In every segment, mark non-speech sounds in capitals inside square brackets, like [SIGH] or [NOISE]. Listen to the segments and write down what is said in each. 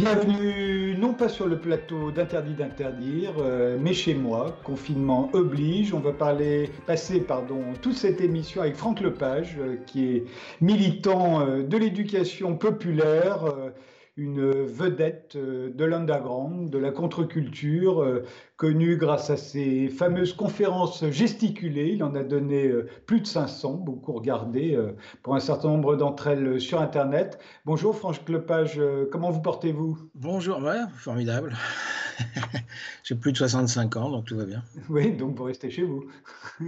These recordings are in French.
Bienvenue, non pas sur le plateau d'Interdit d'interdire, euh, mais chez moi. Confinement oblige. On va parler, passer pardon, toute cette émission avec Franck Lepage, euh, qui est militant euh, de l'éducation populaire une vedette euh, de l'underground, de la contre-culture, euh, connue grâce à ses fameuses conférences gesticulées. Il en a donné euh, plus de 500, beaucoup regardées pour un certain nombre d'entre elles sur Internet. Bonjour Franck Lepage, comment vous portez-vous? Bonjour, ouais, formidable. [LAUGHS] J'ai plus de 65 ans, donc tout va bien. [LAUGHS] Oui, donc vous restez chez vous. [LAUGHS]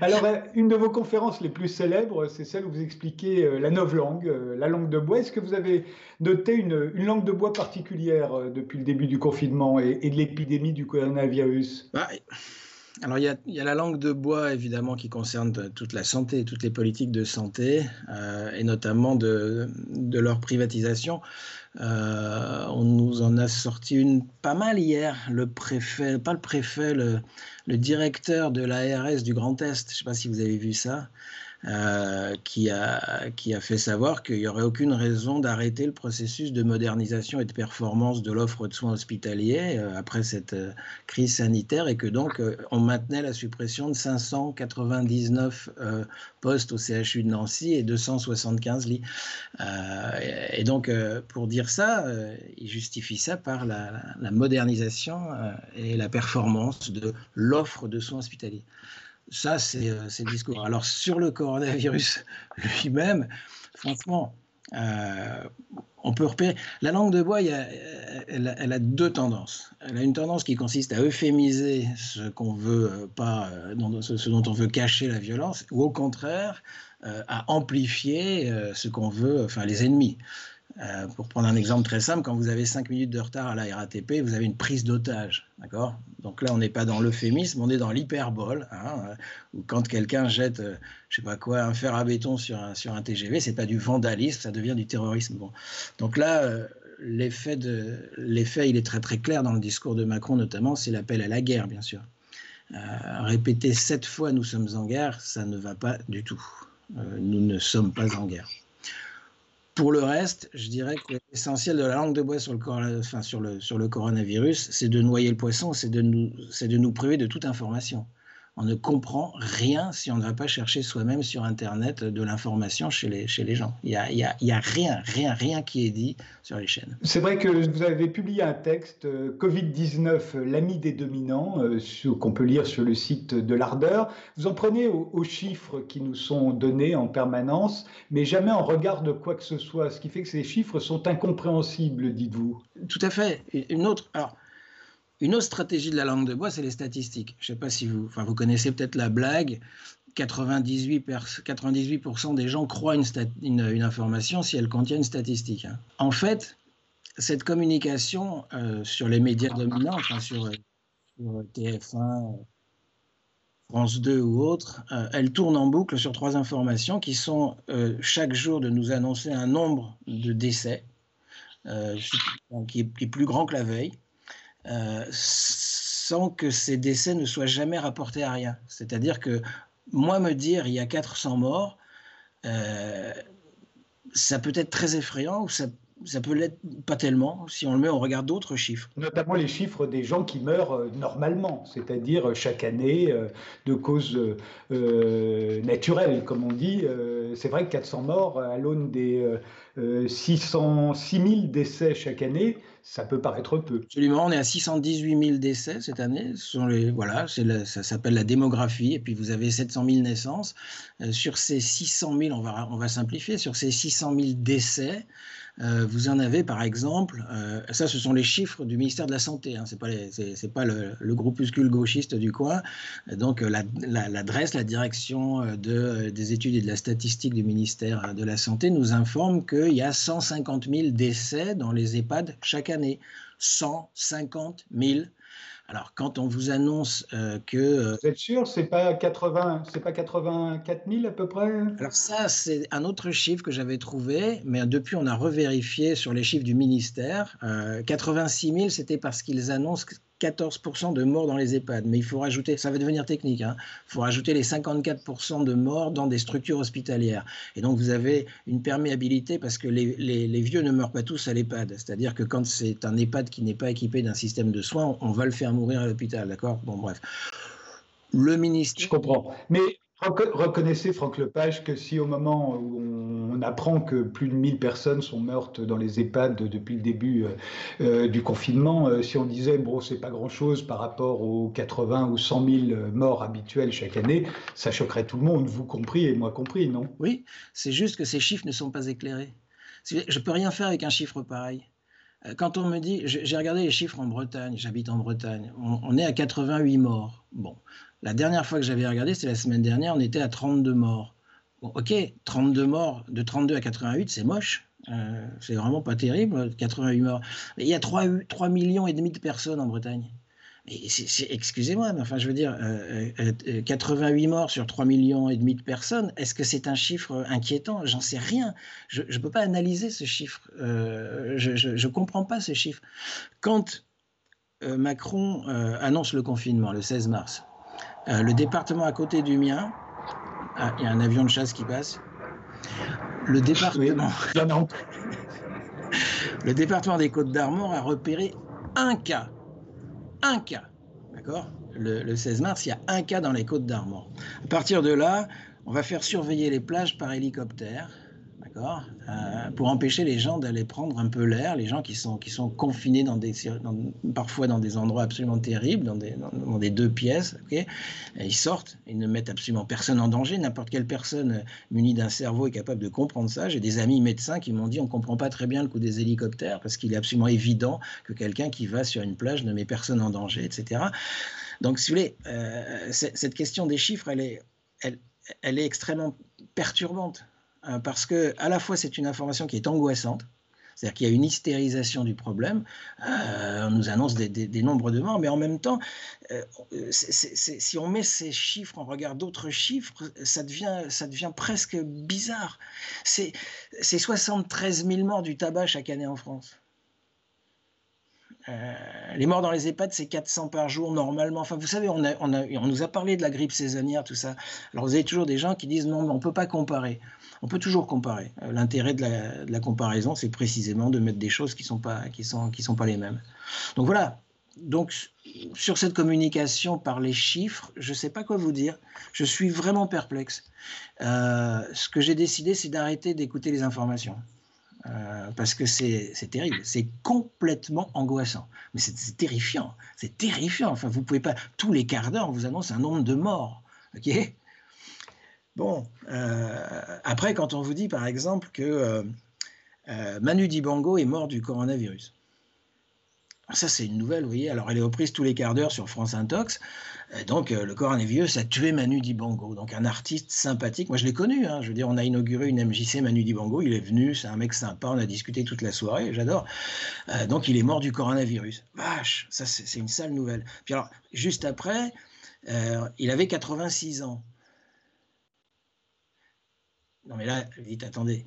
Alors, euh, une de vos conférences les plus célèbres, c'est celle où vous expliquez euh, la langue, euh, la langue de bois. Est-ce que vous avez noté une, langue de bois particulière depuis le début du confinement et, de l'épidémie du coronavirus? Bah, alors il y, a, la langue de bois évidemment qui concerne toute la santé, toutes les politiques de santé et notamment de, de leur privatisation. Euh, on nous en a sorti une pas mal hier. Le préfet, pas le préfet, le, le directeur de l'ARS du Grand Est. Je ne sais pas si vous avez vu ça. Euh, qui, a, qui a fait savoir qu'il n'y aurait aucune raison d'arrêter le processus de modernisation et de performance de l'offre de soins hospitaliers euh, après cette euh, crise sanitaire et que donc on maintenait la suppression de 599 postes au CHU de Nancy et 275 lits. et donc pour dire ça, il justifie ça par la, la modernisation et la performance de l'offre de soins hospitaliers. Ça, euh, c'est le discours. Alors, sur le coronavirus [LAUGHS] lui-même, franchement, euh, on peut repérer. La langue de bois, elle, a, deux tendances. Elle a une tendance qui consiste à euphémiser ce qu'on veut euh, pas, ce, dont on veut cacher la violence, ou au contraire, à amplifier ce qu'on veut, enfin les ennemis. Euh, pour prendre un exemple très simple, quand vous avez 5 minutes de retard à la RATP, vous avez une prise d'otage. D'accord? Donc là, on n'est pas dans l'euphémisme, on est dans l'hyperbole. Hein, euh, où quand quelqu'un jette, euh, sais pas quoi, un fer à béton sur un, sur un TGV, c'est pas du vandalisme, ça devient du terrorisme. Bon. Donc là, l'effet, il est très très clair dans le discours de Macron, notamment, c'est l'appel à la guerre, bien sûr. répéter sept fois nous sommes en guerre, ça ne va pas du tout. nous ne sommes pas en guerre. Pour le reste, je dirais que l'essentiel de la langue de bois sur le, enfin, sur le, sur le coronavirus, c'est de noyer le poisson, c'est de, de nous priver de toute information on ne comprend rien si on ne va pas chercher soi-même sur Internet de l'information chez les, chez les gens. Il n'y a, y a, y a, rien, rien, rien qui est dit sur les chaînes. C'est vrai que vous avez publié un texte, euh, Covid-19, l'ami des dominants, euh, qu'on peut lire sur le site de l'Ardeur. Vous en prenez aux, chiffres qui nous sont donnés en permanence, mais jamais en regard de quoi que ce soit, ce qui fait que ces chiffres sont incompréhensibles, dites-vous. Tout à fait. Une autre... Alors, une autre stratégie de la langue de bois, c'est les statistiques. Je ne sais pas si vous, enfin, vous connaissez peut-être la blague. 98%, 98 des gens croient une, information si elle contient une statistique. Hein. En fait, cette communication euh, sur les médias dominants, sur, TF1, France 2 ou autres, euh, elle tourne en boucle sur trois informations qui sont euh, chaque jour de nous annoncer un nombre de décès qui est plus grand que la veille euh, sans que ces décès ne soient jamais rapportés à rien. C'est-à-dire que moi me dire il y a 400 morts, euh, ça peut être très effrayant ou ça peut l'être pas tellement si on le met on regarde d'autres chiffres. Notamment les chiffres des gens qui meurent euh, normalement, c'est-à-dire euh, chaque année euh, de causes naturelles, comme on dit. c'est vrai que 400 morts à l'aune des 600, 000 décès chaque année, ça peut paraître peu. Absolument, on est à 618 000 décès cette année. Voilà, ça s'appelle la démographie. Et puis vous avez 700 000 naissances. sur ces 600 000, on va, on va simplifier, sur ces 600 000 décès, euh, vous en avez par exemple, euh, ça ce sont les chiffres du ministère de la Santé, hein, ce n'est pas, le, groupuscule gauchiste du coin. Donc l'adresse, la, direction euh, des études et de la statistique du ministère de la Santé nous informe qu'il y a 150 000 décès dans les EHPAD chaque année. 150 000 alors, quand on vous annonce euh, que. Euh, vous êtes sûr, c'est pas 80, c'est pas 84 000 à peu près Alors ça, c'est un autre chiffre que j'avais trouvé, mais depuis on a revérifié sur les chiffres du ministère. 86 euh, 000, c'était parce qu'ils annoncent 14% de morts dans les EHPAD. Mais il faut rajouter, ça va devenir technique, hein, il faut rajouter les 54% de morts dans des structures hospitalières. Et donc vous avez une perméabilité parce que les, les, vieux ne meurent pas tous à l'EHPAD. C'est-à-dire que quand c'est un EHPAD qui n'est pas équipé d'un système de soins, on va le faire mourir à l'hôpital, d'accord? Bon, bref. Le ministre. Je comprends. Mais Reconnaissez, Franck Lepage, que si au moment où on apprend que plus de 1000 personnes sont mortes dans les EHPAD depuis le début euh, euh, du confinement, euh, si on disait, bon, c'est pas grand-chose par rapport aux 80 ou 100 000 morts habituels chaque année, ça choquerait tout le monde, vous compris et moi compris, non? Oui, c'est juste que ces chiffres ne sont pas éclairés. Je peux rien faire avec un chiffre pareil. Quand on me dit, j'ai regardé les chiffres en Bretagne, j'habite en Bretagne, on, on est à 88 morts. Bon, la dernière fois que j'avais regardé, c'était la semaine dernière, on était à 32 morts. Bon, ok, 32 morts, de 32 à 88, c'est moche. Euh, c'est vraiment pas terrible, 88 morts. Mais il y a 3, 3 millions et demi de personnes en Bretagne. Excusez-moi, mais enfin, je veux dire, 88 euh, euh, morts sur 3 millions et demi de personnes, est-ce que c'est un chiffre inquiétant? J'en sais rien. Je ne peux pas analyser ce chiffre. je ne comprends pas ce chiffre. Quand Macron annonce le confinement le 16 mars, euh, le département à côté du mien, ah, il y a un avion de chasse qui passe. Le département, [LAUGHS] le département des Côtes d'Armor a repéré un cas. Un cas. D'accord? Le, le, 16 mars, il y a un cas dans les Côtes d'Armor. À partir de là, on va faire surveiller les plages par hélicoptère. Euh, pour empêcher les gens d'aller prendre un peu l'air, les gens qui sont, confinés parfois dans des endroits absolument terribles, dans des, deux pièces, ils sortent, ils ne mettent absolument personne en danger, n'importe quelle personne munie d'un cerveau est capable de comprendre ça. J'ai des amis médecins qui m'ont dit on ne comprend pas très bien le coup des hélicoptères parce qu'il est absolument évident que quelqu'un qui va sur une plage ne met personne en danger, etc. Donc, si vous voulez, euh, cette question des chiffres, elle est extrêmement perturbante. Euh, parce que à la fois c'est une information qui est angoissante, c'est-à-dire qu'il y a une hystérisation du problème. Euh, on nous annonce des, nombres de morts, mais en même temps, euh, si on met ces chiffres en regard d'autres chiffres, ça devient, ça devient presque bizarre. C'est 73 000 morts du tabac chaque année en France. Euh, les morts dans les EHPAD, c'est 400 par jour normalement. Enfin, vous savez, on, a, nous a parlé de la grippe saisonnière, tout ça. Alors, vous avez toujours des gens qui disent non, on ne peut pas comparer. On peut toujours comparer. Euh, l'intérêt de la, comparaison, c'est précisément de mettre des choses qui ne sont pas les mêmes. Donc voilà. Donc, sur cette communication par les chiffres, je ne sais pas quoi vous dire. Je suis vraiment perplexe. Euh, ce que j'ai décidé, c'est d'arrêter d'écouter les informations. Euh, parce que c'est terrible, c'est complètement angoissant. Mais c'est terrifiant, c'est terrifiant. Enfin, vous pouvez pas, tous les quarts d'heure, on vous annonce un nombre de morts. ok? Bon, euh, après, quand on vous dit par exemple que euh, Manu Dibango est mort du coronavirus, ça, c'est une nouvelle, vous voyez. Alors, elle est reprise tous les quarts d'heure sur France Intox. Euh, donc, euh, le coronavirus a tué Manu Dibango, donc un artiste sympathique. Moi, je l'ai connu. Hein. Je veux dire, on a inauguré une MJC Manu Dibango. Il est venu, c'est un mec sympa. On a discuté toute la soirée. J'adore. Euh, donc, il est mort du coronavirus. Vache, ça, c'est une sale nouvelle. Puis alors, juste après, il avait 86 ans. Non, mais là, vite, attendez.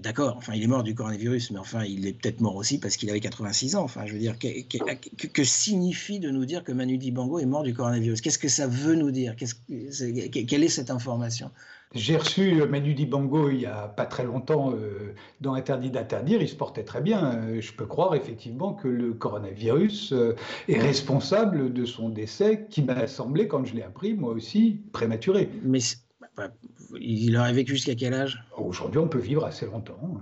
D'accord, enfin, il est mort du coronavirus, mais enfin, il est peut-être mort aussi parce qu'il avait 86 ans. Enfin, je veux dire, que, signifie de nous dire que Manu Dibango est mort du coronavirus? Qu'est-ce que ça veut nous dire? Quelle est cette information? J'ai reçu Manu Dibango il n'y a pas très longtemps euh, dans Interdit d'interdire. Il se portait très bien. Euh, je peux croire effectivement que le coronavirus euh, est responsable de son décès, qui m'a semblé, quand je l'ai appris, moi aussi, prématuré. Mais il aurait vécu jusqu'à quel âge? Aujourd'hui, on peut vivre assez longtemps.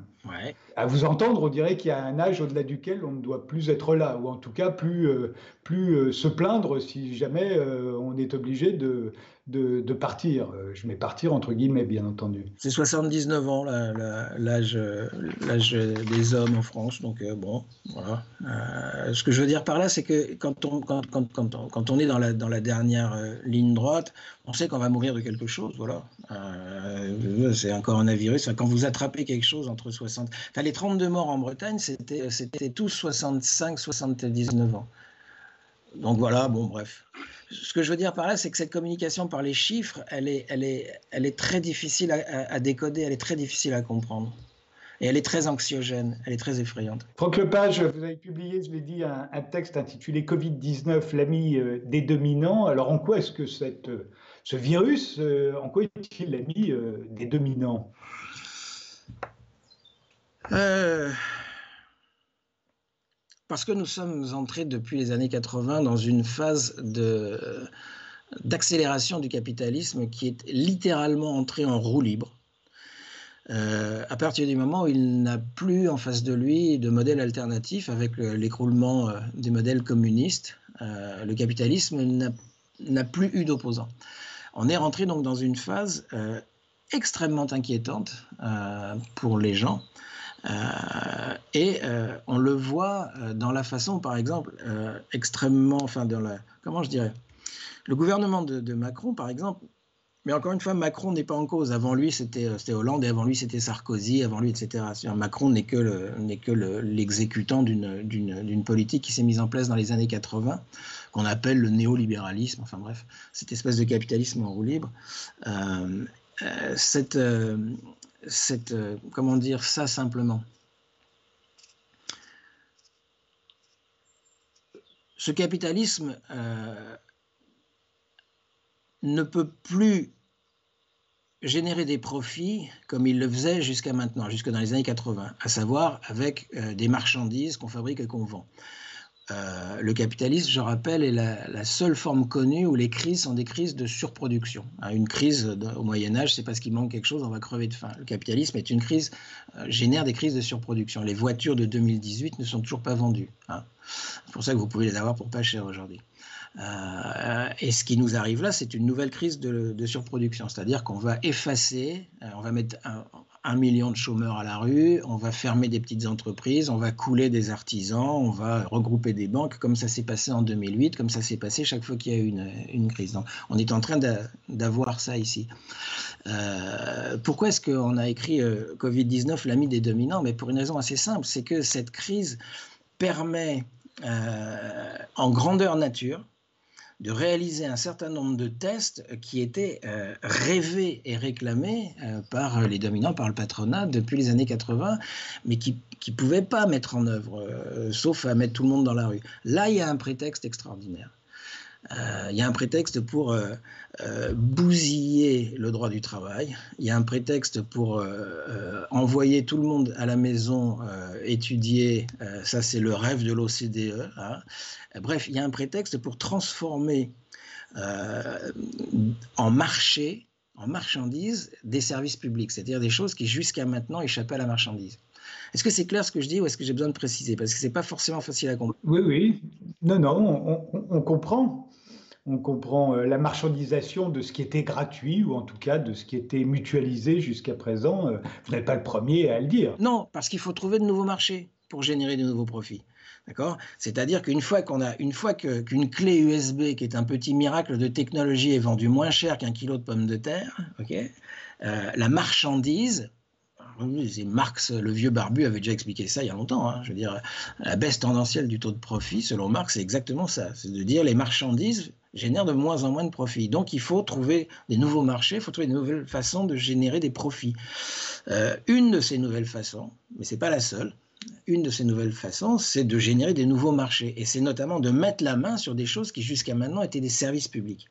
À vous entendre, on dirait qu'il y a un âge au-delà duquel on ne doit plus être là, ou en tout cas plus, euh, plus euh, se plaindre si jamais euh, on est obligé de, de, partir. Je mets partir entre guillemets, bien entendu. C'est 79 ans l'âge des hommes en France, donc bon, voilà. ce que je veux dire par là, c'est que quand on, quand, quand, quand, on, quand on est dans la, dans la dernière ligne droite, on sait qu'on va mourir de quelque chose, voilà. c'est un coronavirus. Quand vous attrapez quelque chose entre 60... Enfin, les 32 morts en Bretagne, c'était, c'était tous 65, 79 ans. Donc voilà, bon, bref. Ce que je veux dire par là, c'est que cette communication par les chiffres, elle est, très difficile à, décoder, elle est très difficile à comprendre. Et elle est très anxiogène, elle est très effrayante. Franck Lepage, vous avez publié, je l'ai dit, un, texte intitulé Covid-19, l'ami euh, des dominants. Alors en quoi est-ce que euh, ce virus, euh, en quoi est-il l'ami des dominants? Parce que nous sommes entrés depuis les années 80 dans une phase d'accélération du capitalisme qui est littéralement entré en roue libre euh, à partir du moment où il n'a plus en face de lui de modèle alternatif avec l'écroulement euh, des modèles communistes, euh, le capitalisme n'a plus eu d'opposants. On est rentré donc dans une phase extrêmement inquiétante pour les gens. Et on le voit dans la façon, par exemple, extrêmement, enfin, dans la, comment je dirais, le gouvernement de Macron, par exemple, mais encore une fois, Macron n'est pas en cause. Avant lui, c'était Hollande, et avant lui, c'était Sarkozy, avant lui, etc. Macron n'est que l'exécutant d'une politique qui s'est mise en place dans les années 80, qu'on appelle le néolibéralisme, enfin bref, cette espèce de capitalisme en roue libre. Euh, euh, cette, euh, cette comment dire ça simplement Ce capitalisme ne peut plus générer des profits comme il le faisait jusqu'à maintenant, jusque dans les années 80, à savoir avec euh, des marchandises qu'on fabrique et qu'on vend. Euh, le capitalisme, je rappelle, est la, seule forme connue où les crises sont des crises de surproduction. Hein, une crise au Moyen Âge, c'est parce qu'il manque quelque chose, on va crever de faim. Le capitalisme est une crise, euh, génère des crises de surproduction. Les voitures de 2018 ne sont toujours pas vendues. Hein. C'est pour ça que vous pouvez les avoir pour pas cher aujourd'hui. Euh, et ce qui nous arrive là, c'est une nouvelle crise de, surproduction, c'est-à-dire qu'on va effacer, euh, on va mettre un, million de chômeurs à la rue, on va fermer des petites entreprises, on va couler des artisans, on va regrouper des banques, comme ça s'est passé en 2008, comme ça s'est passé chaque fois qu'il y a eu une, crise. Donc, on est en train d'avoir ça ici. Euh, pourquoi est-ce qu'on a écrit Covid-19, l'ami des dominants? Mais pour une raison assez simple, c'est que cette crise permet en grandeur nature, de réaliser un certain nombre de tests qui étaient euh, rêvés et réclamés euh, par les dominants, par le patronat depuis les années 80, mais qui ne pouvaient pas mettre en œuvre, euh, sauf à mettre tout le monde dans la rue. Là, il y a un prétexte extraordinaire. Il y a un prétexte pour bousiller le droit du travail. Il y a un prétexte pour envoyer tout le monde à la maison étudier. ça, c'est le rêve de l'OCDE. Hein. Bref, il y a un prétexte pour transformer euh, en marché, en marchandise, des services publics, c'est-à-dire des choses qui jusqu'à maintenant échappaient à la marchandise. Est-ce que c'est clair ce que je dis ou est-ce que j'ai besoin de préciser? Parce que ce n'est pas forcément facile à comprendre. Oui, oui. Non, non, on, comprend. On comprend euh, la marchandisation de ce qui était gratuit ou en tout cas de ce qui était mutualisé jusqu'à présent. Euh, vous n'êtes pas le premier à le dire. Non, parce qu'il faut trouver de nouveaux marchés pour générer de nouveaux profits. D'accord? C'est-à-dire qu'une fois qu'on a, une fois qu'une clé USB, qui est un petit miracle de technologie, est vendue moins cher qu'un kilo de pommes de terre, ok? Euh, la marchandise, Marx, le vieux barbu, avait déjà expliqué ça il y a longtemps. Hein, je veux dire, la baisse tendancielle du taux de profit, selon Marx, c'est exactement ça. C'est de dire les marchandises génèrent de moins en moins de profits. Donc il faut trouver des nouveaux marchés, il faut trouver de nouvelles façons de générer des profits. Euh, une de ces nouvelles façons, mais ce n'est pas la seule, une de ces nouvelles façons, c'est de générer des nouveaux marchés. Et c'est notamment de mettre la main sur des choses qui jusqu'à maintenant étaient des services publics.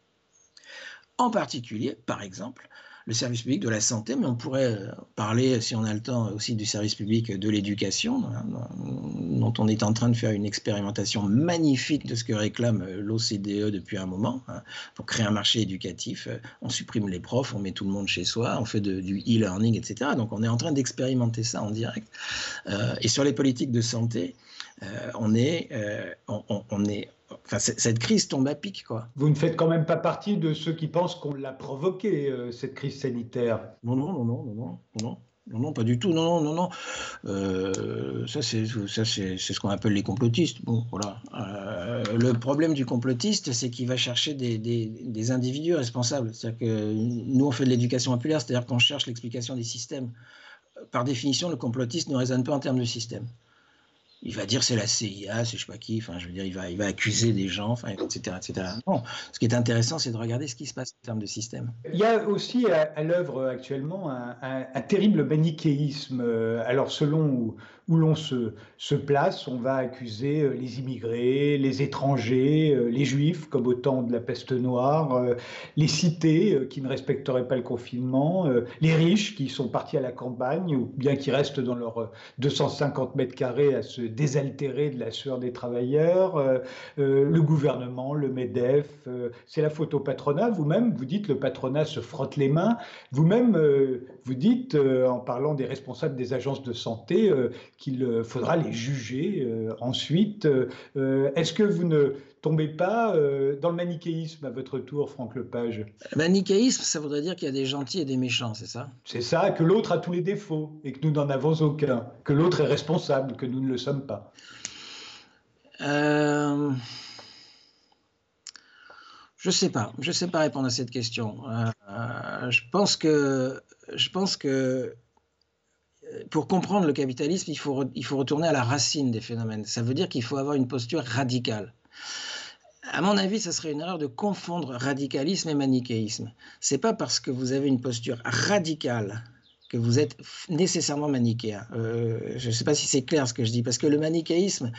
En particulier, par exemple, le service public de la santé, mais on pourrait euh, parler, si on a le temps, aussi du service public de l'éducation, hein, dont on est en train de faire une expérimentation magnifique de ce que réclame euh, l'OCDE depuis un moment, hein, pour créer un marché éducatif. Euh, on supprime les profs, on met tout le monde chez soi, on fait du e-learning, etc. Donc on est en train d'expérimenter ça en direct. et sur les politiques de santé, on est, on, est, Enfin, cette crise tombe à pic, quoi. Vous ne faites quand même pas partie de ceux qui pensent qu'on l'a provoquée, euh, cette crise sanitaire. Non, non, non, non, non, non, non, non, pas du tout. Non, non, non, non. Euh, ça, c'est ça, c'est ce qu'on appelle les complotistes. Bon, voilà. Euh, le problème du complotiste, c'est qu'il va chercher des, des, des individus responsables. C'est-à-dire que nous, on fait de l'éducation populaire, c'est-à-dire qu'on cherche l'explication des systèmes. Par définition, le complotiste ne raisonne pas en termes de système il va dire c'est la CIA, c'est je sais pas qui, enfin, je veux dire, il va, il va accuser des gens, enfin, etc., etc. Non, ce qui est intéressant, c'est de regarder ce qui se passe en termes de système. Il y a aussi à, l'œuvre actuellement un, un, terrible manichéisme. Alors, selon où, l'on se, se, place, on va accuser euh, les immigrés, les étrangers, euh, les juifs, comme au temps de la peste noire, euh, les cités qui ne respecteraient pas le confinement, les riches qui sont partis à la campagne ou bien qui restent dans leurs 250 mètres carrés à se désaltérer de la sueur des travailleurs, le gouvernement, le MEDEF, c'est la faute au patronat. Vous-même, vous dites le patronat se frotte les mains. Vous-même, vous dites, en parlant des responsables des agences de santé, qu'il euh, faudra les juger euh, ensuite. Euh, est-ce que vous ne tombez pas dans le manichéisme à votre tour, Franck Lepage? Manichéisme, ça voudrait dire qu'il y a des gentils et des méchants, c'est ça? C'est ça, que l'autre a tous les défauts et que nous n'en avons aucun, que l'autre est responsable, que nous ne le sommes pas. Euh... Je sais pas, je sais pas répondre à cette question. je pense que, je pense que pour comprendre le capitalisme, il faut, il faut retourner à la racine des phénomènes. Ça veut dire qu'il faut avoir une posture radicale. À mon avis, ça serait une erreur de confondre radicalisme et manichéisme. C'est pas parce que vous avez une posture radicale que vous êtes nécessairement manichéen. Euh, je ne sais pas si c'est clair ce que je dis, parce que le manichéisme,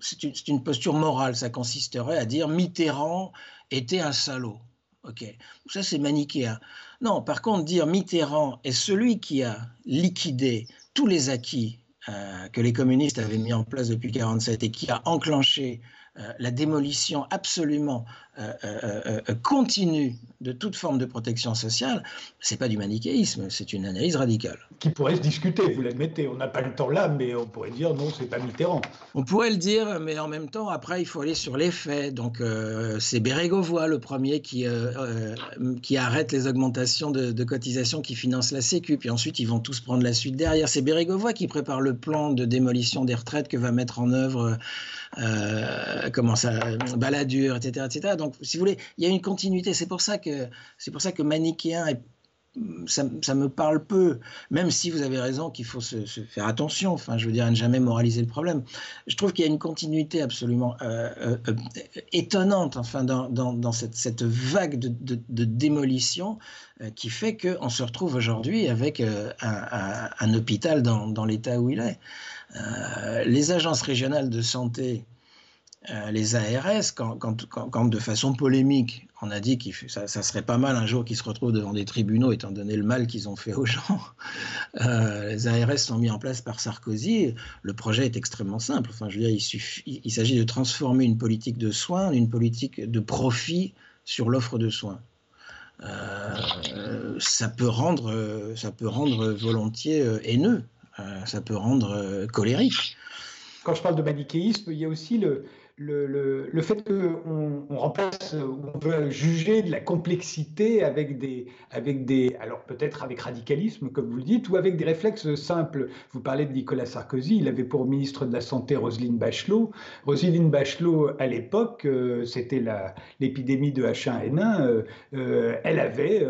c'est une, posture morale. Ça consisterait à dire Mitterrand était un salaud. Ça c'est manichéen. Non, par contre, dire Mitterrand est celui qui a liquidé tous les acquis euh, que les communistes avaient mis en place depuis 1947 et qui a enclenché euh, la démolition absolument continue de toute forme de protection sociale, c'est pas du manichéisme, c'est une analyse radicale. Qui pourrait se discuter, vous l'admettez. On n'a pas le temps là, mais on pourrait dire non, c'est pas Mitterrand. On pourrait le dire, mais en même temps, après, il faut aller sur les faits. Donc, c'est Bérégovoy, le premier, qui, qui arrête les augmentations de, de, cotisations qui financent la Sécu. Puis ensuite, ils vont tous prendre la suite derrière. C'est Bérégovoy qui prépare le plan de démolition des retraites que va mettre en œuvre euh, comment ça, baladure, etc., etc. Donc, si vous voulez, il y a une continuité. C'est pour ça que c'est pour ça que manichéen ça, me parle peu, même si vous avez raison qu'il faut se, faire attention, enfin, je veux dire, à ne jamais moraliser le problème. Je trouve qu'il y a une continuité absolument euh, euh, étonnante, enfin, dans, dans, cette, cette, vague de, démolition qui fait qu'on se retrouve aujourd'hui avec un, un, hôpital dans, dans l'état où il est. Euh, les agences régionales de santé, euh, les ARS, quand, de façon polémique, on a dit que ça, serait pas mal un jour qu'ils se retrouvent devant des tribunaux, étant donné le mal qu'ils ont fait aux gens. [LAUGHS] Euh, les ARS sont mis en place par Sarkozy. Le projet est extrêmement simple. Enfin, je veux dire, il, s'agit de transformer une politique de soins en une politique de profit sur l'offre de soins. ça peut rendre, ça peut rendre volontiers haineux. Euh, ça peut rendre euh, colérique. Quand je parle de manichéisme, il y a aussi le, le, le, fait qu'on on remplace, on veut juger de la complexité avec des, avec des alors peut-être avec radicalisme, comme vous le dites, ou avec des réflexes simples. Vous parlez de Nicolas Sarkozy, il avait pour ministre de la Santé Roselyne Bachelot. Roselyne Bachelot, à l'époque, euh, c'était l'épidémie de H1N1, elle avait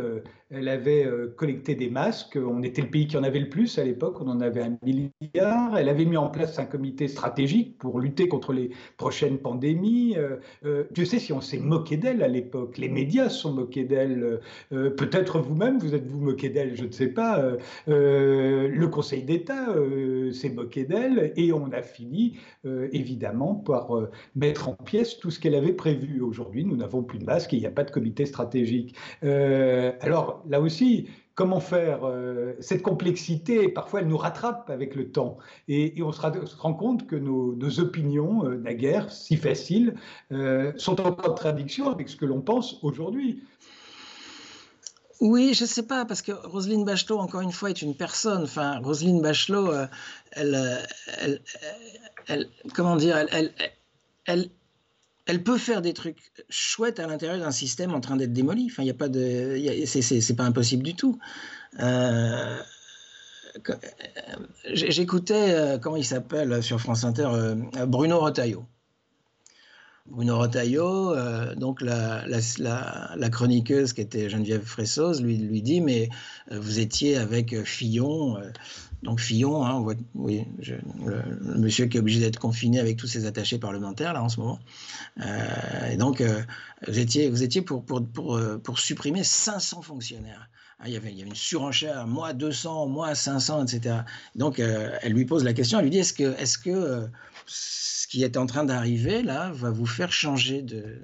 elle avait euh, collecté des masques. On était le pays qui en avait le plus à l'époque. On en avait un milliard. Elle avait mis en place un comité stratégique pour lutter contre les prochaines pandémies. Euh, euh, Dieu sait si on s'est moqué d'elle à l'époque. Les médias sont moqués d'elle. Peut-être vous-même, vous êtes vous moqué d'elle, je ne sais pas. le Conseil d'État s'est moqué d'elle et on a fini évidemment par mettre en pièces tout ce qu'elle avait prévu. Aujourd'hui, nous n'avons plus de masques et il n'y a pas de comité stratégique. alors, là aussi, comment faire euh, Cette complexité, parfois, elle nous rattrape avec le temps. Et, on, se, rend compte que nos, opinions, euh, naguère si faciles, euh, sont en contradiction avec ce que l'on pense aujourd'hui. Oui, je ne sais pas, parce que Roselyne Bachelot, encore une fois, est une personne. Enfin, Roselyne Bachelot, elle, elle, comment dire, elle, elle, elle peut faire des trucs chouettes à l'intérieur d'un système en train d'être démoli. Enfin, il a pas de, c'est pas impossible du tout. Euh, J'écoutais, euh, comment il s'appelle sur France Inter, euh, Bruno Retailleau. Bruno Rotaillot, euh, donc la, chroniqueuse qui était Geneviève Fressoz, lui, lui dit Mais euh, vous étiez avec Fillon. Donc Fillon, hein, le, monsieur qui est obligé d'être confiné avec tous ses attachés parlementaires là en ce moment. et donc vous étiez, vous étiez pour, pour, pour, pour supprimer 500 fonctionnaires. Ah, il, y avait, il y une surenchère, moi 200, moi 500, etc. Donc elle lui pose la question, elle lui dit Est-ce que, est -ce que ce qui est en train d'arriver là va vous faire changer de.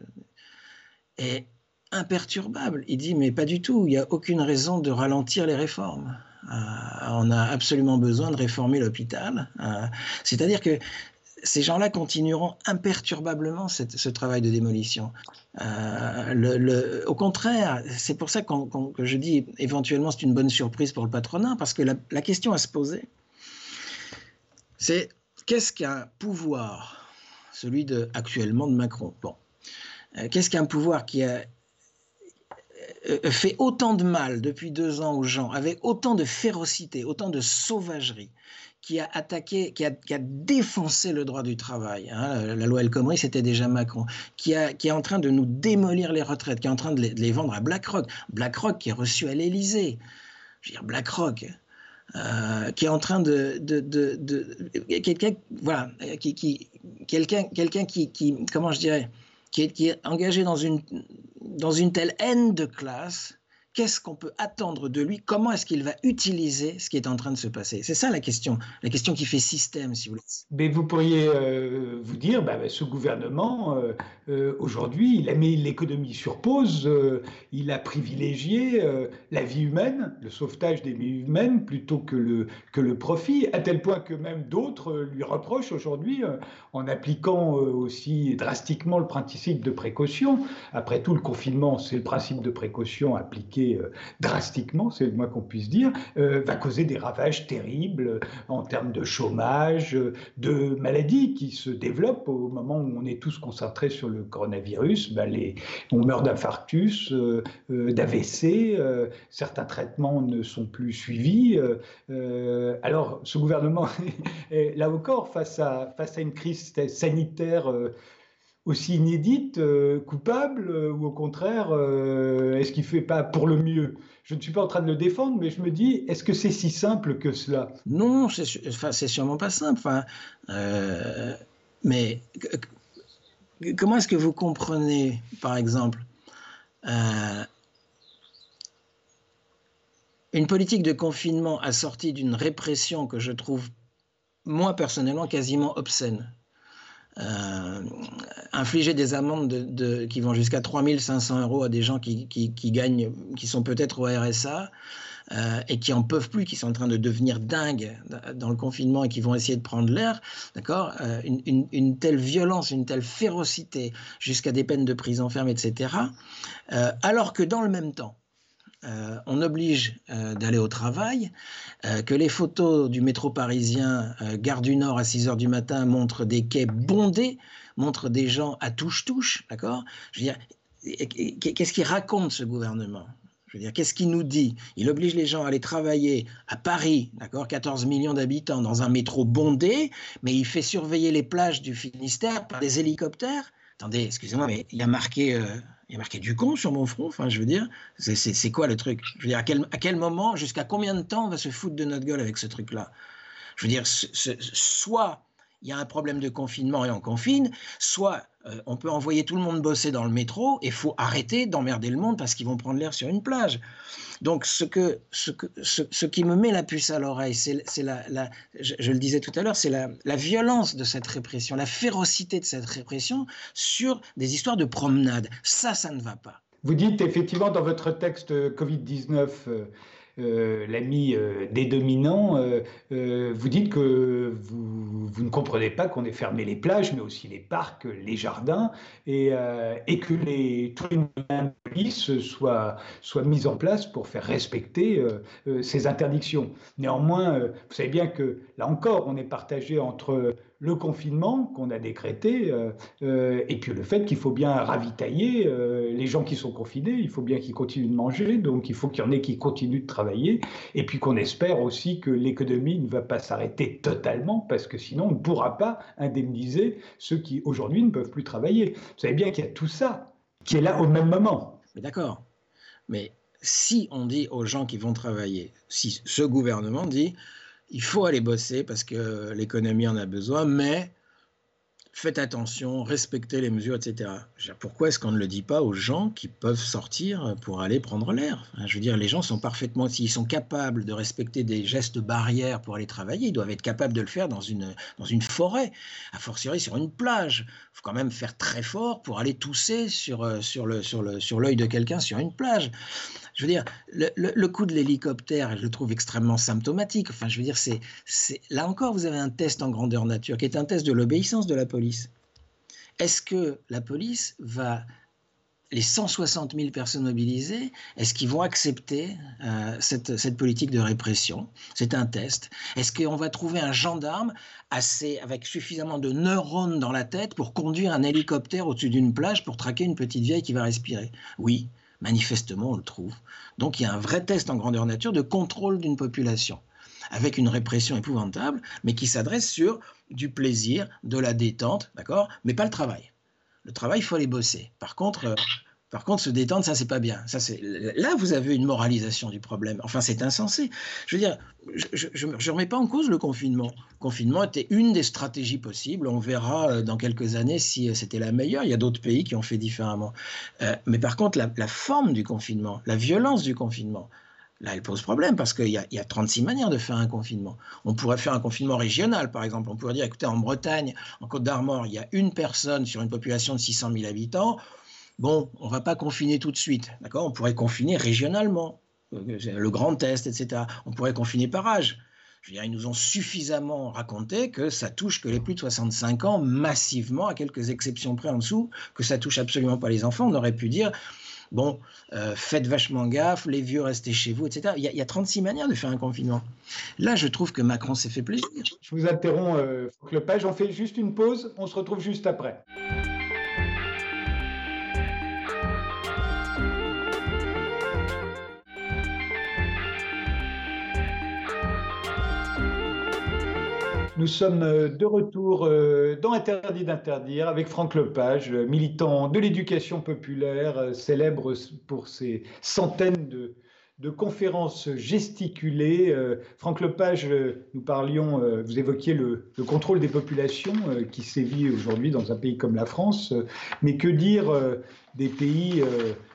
Et imperturbable? Il dit mais pas du tout. Il n'y a aucune raison de ralentir les réformes. Euh, on a absolument besoin de réformer l'hôpital. Euh, c'est-à-dire que ces gens-là continueront imperturbablement ce travail de démolition. Euh, au contraire, c'est pour ça que je dis éventuellement c'est une bonne surprise pour le patronat, parce que la, question à se poser, c'est qu'est-ce qu'un pouvoir, celui actuellement de Macron? Bon, qu'est-ce qu'un pouvoir qui a fait autant de mal depuis deux ans aux gens, avec autant de férocité, autant de sauvagerie, qui a attaqué, qui a, défoncé le droit du travail. Hein, la loi El Khomri, c'était déjà Macron, qui, a, qui est en train de nous démolir les retraites, qui est en train de les, de les vendre à BlackRock. BlackRock qui est reçu à l'Élysée. Je veux dire, BlackRock, euh, qui est en train de, de, de, de quelqu'un, voilà, qui, qui quelqu'un, quelqu'un qui, qui, comment je dirais, qui est, engagé dans une, dans une telle haine de classe qu'est-ce qu'on peut attendre de lui? Comment est-ce qu'il va utiliser ce qui est en train de se passer? C'est ça la question, la question qui fait système, si vous voulez. Mais vous pourriez euh, vous dire, bah, bah, ce gouvernement, euh, euh, aujourd'hui, il a mis l'économie sur pause, il a privilégié la vie humaine, le sauvetage des vies humaines, plutôt que le, que le profit, à tel point que même d'autres lui reprochent aujourd'hui, en appliquant aussi drastiquement le principe de précaution. Après tout, le confinement, c'est le principe de précaution appliqué euh, drastiquement, c'est le moins qu'on puisse dire, euh, va causer des ravages terribles euh, en termes de chômage, de maladies qui se développent au moment où on est tous concentrés sur le coronavirus. Ben on meurt d'infarctus, d'AVC, certains traitements ne sont plus suivis. alors, ce gouvernement [LAUGHS] est là encore face à une crise sanitaire aussi inédite, euh, coupable, euh, ou au contraire, euh, est-ce qu'il fait pas pour le mieux? Je ne suis pas en train de le défendre, mais je me dis, est-ce que c'est si simple que cela? Non, c'est enfin, sûrement pas simple. Mais comment est-ce que vous comprenez, par exemple, une politique de confinement assortie d'une répression que je trouve, moi personnellement, quasiment obscène? Euh, infliger des amendes de, qui vont jusqu'à 3500 euros à des gens qui, qui, gagnent, qui sont peut-être au RSA euh, et qui en peuvent plus, qui sont en train de devenir dingues dans le confinement et qui vont essayer de prendre l'air, d'accord euh, une, une, telle violence, une telle férocité, jusqu'à des peines de prison ferme, etc. alors que dans le même temps, euh, on oblige euh, d'aller au travail, euh, que les photos du métro parisien, gare du Nord à 6 heures du matin, montrent des quais bondés, montrent des gens à touche-touche, d'accord? Je veux dire, qu'est-ce qu'il raconte ce gouvernement? Je veux dire, qu'est-ce qu'il nous dit? Il oblige les gens à aller travailler à Paris, d'accord? 14 millions d'habitants dans un métro bondé, mais il fait surveiller les plages du Finistère par des hélicoptères. Attendez, excusez-moi, mais il a marqué il y a marqué du con sur mon front. Enfin, je veux dire, c'est quoi le truc? Je veux dire, à quel, à quel moment, jusqu'à combien de temps on va se foutre de notre gueule avec ce truc-là? Je veux dire, soit il y a un problème de confinement et on confine, soit euh, on peut envoyer tout le monde bosser dans le métro et faut arrêter d'emmerder le monde parce qu'ils vont prendre l'air sur une plage. Donc ce, que, ce, que, ce, qui me met la puce à l'oreille, c'est la, la je, le disais tout à l'heure, c'est la, violence de cette répression, la férocité de cette répression sur des histoires de promenade. Ça, ça ne va pas. Vous dites effectivement dans votre texte euh, Covid-19, euh, l'ami euh, des dominants, euh, vous dites que vous, vous, ne comprenez pas qu'on ait fermé les plages, mais aussi les parcs, les jardins, et, que les, tous les de police soient, soient mis en place pour faire respecter ces interdictions. Néanmoins, vous savez bien que là encore, on est partagé entre le confinement qu'on a décrété, euh, euh, et puis le fait qu'il faut bien ravitailler euh, les gens qui sont confinés, il faut bien qu'ils continuent de manger, donc il faut qu'il y en ait qui continuent de travailler, et puis qu'on espère aussi que l'économie ne va pas s'arrêter totalement, parce que sinon on ne pourra pas indemniser ceux qui aujourd'hui ne peuvent plus travailler. Vous savez bien qu'il y a tout ça qui est là au même moment. Mais d'accord. Mais si on dit aux gens qui vont travailler, si ce gouvernement dit il faut aller bosser parce que l'économie en a besoin, mais faites attention, respectez les mesures, etc. Pourquoi est-ce qu'on ne le dit pas aux gens qui peuvent sortir pour aller prendre l'air? Je veux dire, les gens sont parfaitement, s'ils sont capables de respecter des gestes barrières pour aller travailler, ils doivent être capables de le faire dans une, dans une forêt, a fortiori sur une plage. Il faut quand même faire très fort pour aller tousser sur, euh, sur l'œil sur le, sur de quelqu'un sur une plage je veux dire, le, coup de l'hélicoptère, je le trouve extrêmement symptomatique. Enfin, je veux dire, c'est, là encore, vous avez un test en grandeur nature qui est un test de l'obéissance de la police. Est-ce que la police va les 160 000 personnes mobilisées, est-ce qu'ils vont accepter euh, cette, cette, politique de répression? C'est un test. Est-ce qu'on va trouver un gendarme assez, avec suffisamment de neurones dans la tête pour conduire un hélicoptère au-dessus d'une plage pour traquer une petite vieille qui va respirer? Oui. Manifestement, on le trouve. Donc il y a un vrai test en grandeur nature de contrôle d'une population, avec une répression épouvantable, mais qui s'adresse sur du plaisir, de la détente, d'accord Mais pas le travail. Le travail, il faut aller bosser. Par contre, euh, par contre, se détendre, ça, c'est pas bien. Ça, c'est là, vous avez une moralisation du problème. Enfin, c'est insensé. Je veux dire, je ne remets pas en cause le confinement. Le confinement était une des stratégies possibles. On verra euh, dans quelques années si euh, c'était la meilleure. Il y a d'autres pays qui ont fait différemment. Euh, mais par contre, la, forme du confinement, la violence du confinement, là, elle pose problème parce qu'il y, y, a 36 manières de faire un confinement. On pourrait faire un confinement régional, par exemple. On pourrait dire, écoutez, en Bretagne, en Côte d'Armor, il y a une personne sur une population de 600 000 habitants Bon, on va pas confiner tout de suite, d'accord? On pourrait confiner régionalement, euh, le Grand Est, etc. On pourrait confiner par âge. Je veux dire, ils nous ont suffisamment raconté que ça touche que les plus de 65 ans massivement, à quelques exceptions près en dessous, que ça touche absolument pas les enfants. On aurait pu dire, bon, euh, faites vachement gaffe, les vieux restez chez vous, etc. Il y, a, 36 manières de faire un confinement. Là, je trouve que Macron s'est fait plaisir. Je vous interromps, euh, le page. On fait juste une pause, on se retrouve juste après. Nous sommes euh, de retour euh, dans Interdit d'interdire avec Franck Lepage, euh, militant de l'éducation populaire, célèbre pour ses centaines de, conférences gesticulées. Franck Lepage, nous parlions, vous évoquiez le, le contrôle des populations qui sévit aujourd'hui dans un pays comme la France, mais que dire des pays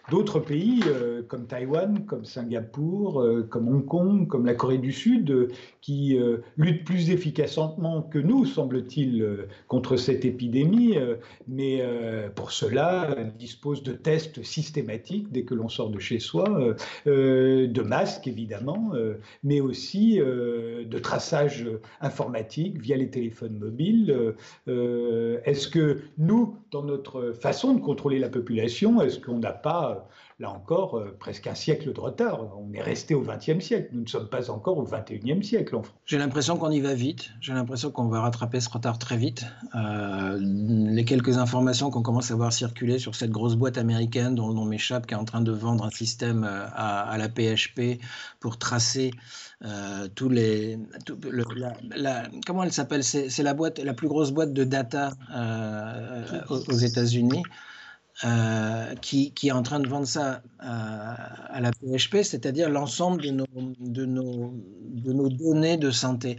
d'autres pays euh, comme Taïwan, comme Singapour, euh, comme Hong Kong, comme la Corée du Sud, euh, qui luttent plus efficacement que nous, semble-t-il, contre cette épidémie, mais pour cela disposent de tests systématiques dès que l'on sort de chez soi, de masques évidemment, mais aussi de traçage informatique via les téléphones mobiles. Est-ce que nous, dans notre façon de contrôler la population, est-ce qu'on n'a pas là encore, euh, presque un siècle de retard. On est resté au XXe siècle. Nous ne sommes pas encore au XXIe siècle en France. J'ai l'impression qu'on y va vite. J'ai l'impression qu'on va rattraper ce retard très vite. Euh, les quelques informations qu'on commence à voir circuler sur cette grosse boîte américaine dont le nom m'échappe, qui est en train de vendre un système euh, à, la PHP pour tracer tous les. comment elle s'appelle? C'est la boîte, la plus grosse boîte de data aux États-Unis. Euh, qui, est en train de vendre ça à, la PHP, c'est-à-dire l'ensemble de nos, de, nos, de nos données de santé.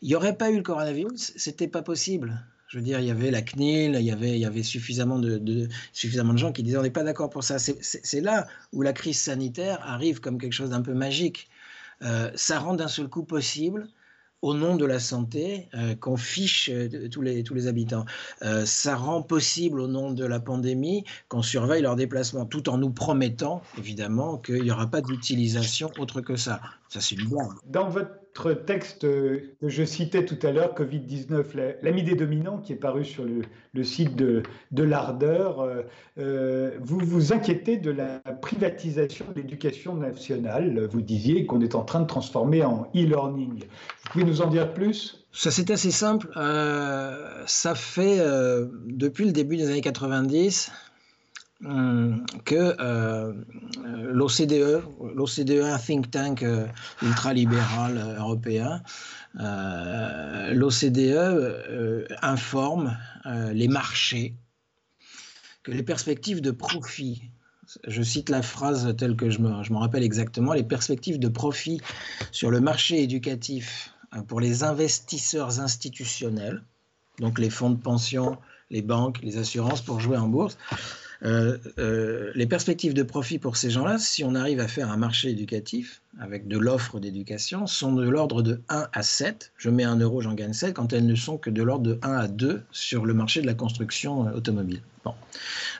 Il n'y aurait pas eu le coronavirus, c'était pas possible. Je veux dire, il y avait la CNIL, il y avait, il y avait suffisamment, de, de suffisamment de gens qui disaient on n'est pas d'accord pour ça. C'est là où la crise sanitaire arrive comme quelque chose d'un peu magique. Euh, ça rend d'un seul coup possible au nom de la santé euh, qu'on fiche euh, tous, les, habitants. Euh, ça rend possible au nom de la pandémie qu'on surveille leurs déplacements, tout en nous promettant évidemment qu'il n'y aura pas d'utilisation autre que ça. Ça, c'est une blague. Dans votre texte que je citais tout à l'heure, Covid-19, l'ami des dominants, qui est paru sur le, site de, de l'Ardeur, vous vous inquiétez de la privatisation de l'éducation nationale. Vous disiez qu'on est en train de transformer en e-learning. Vous pouvez nous en dire plus? Ça, c'est assez simple. Euh, ça fait euh, depuis le début des années 90 hum, que euh, l'OCDE, l'OCDE, un think tank ultralibéral européen, l'OCDE informe les marchés que les perspectives de profit je cite la phrase telle que je me, je me rappelle exactement, les perspectives de profit sur le marché éducatif euh, pour les investisseurs institutionnels, donc les fonds de pension, les banques, les assurances pour jouer en bourse. Euh, euh, les perspectives de profit pour ces gens-là, si on arrive à faire un marché éducatif avec de l'offre d'éducation, sont de l'ordre de 1 à 7. Je mets 1 euro, j'en gagne 7, quand elles ne sont que de l'ordre de 1 à 2 sur le marché de la construction automobile. Bon.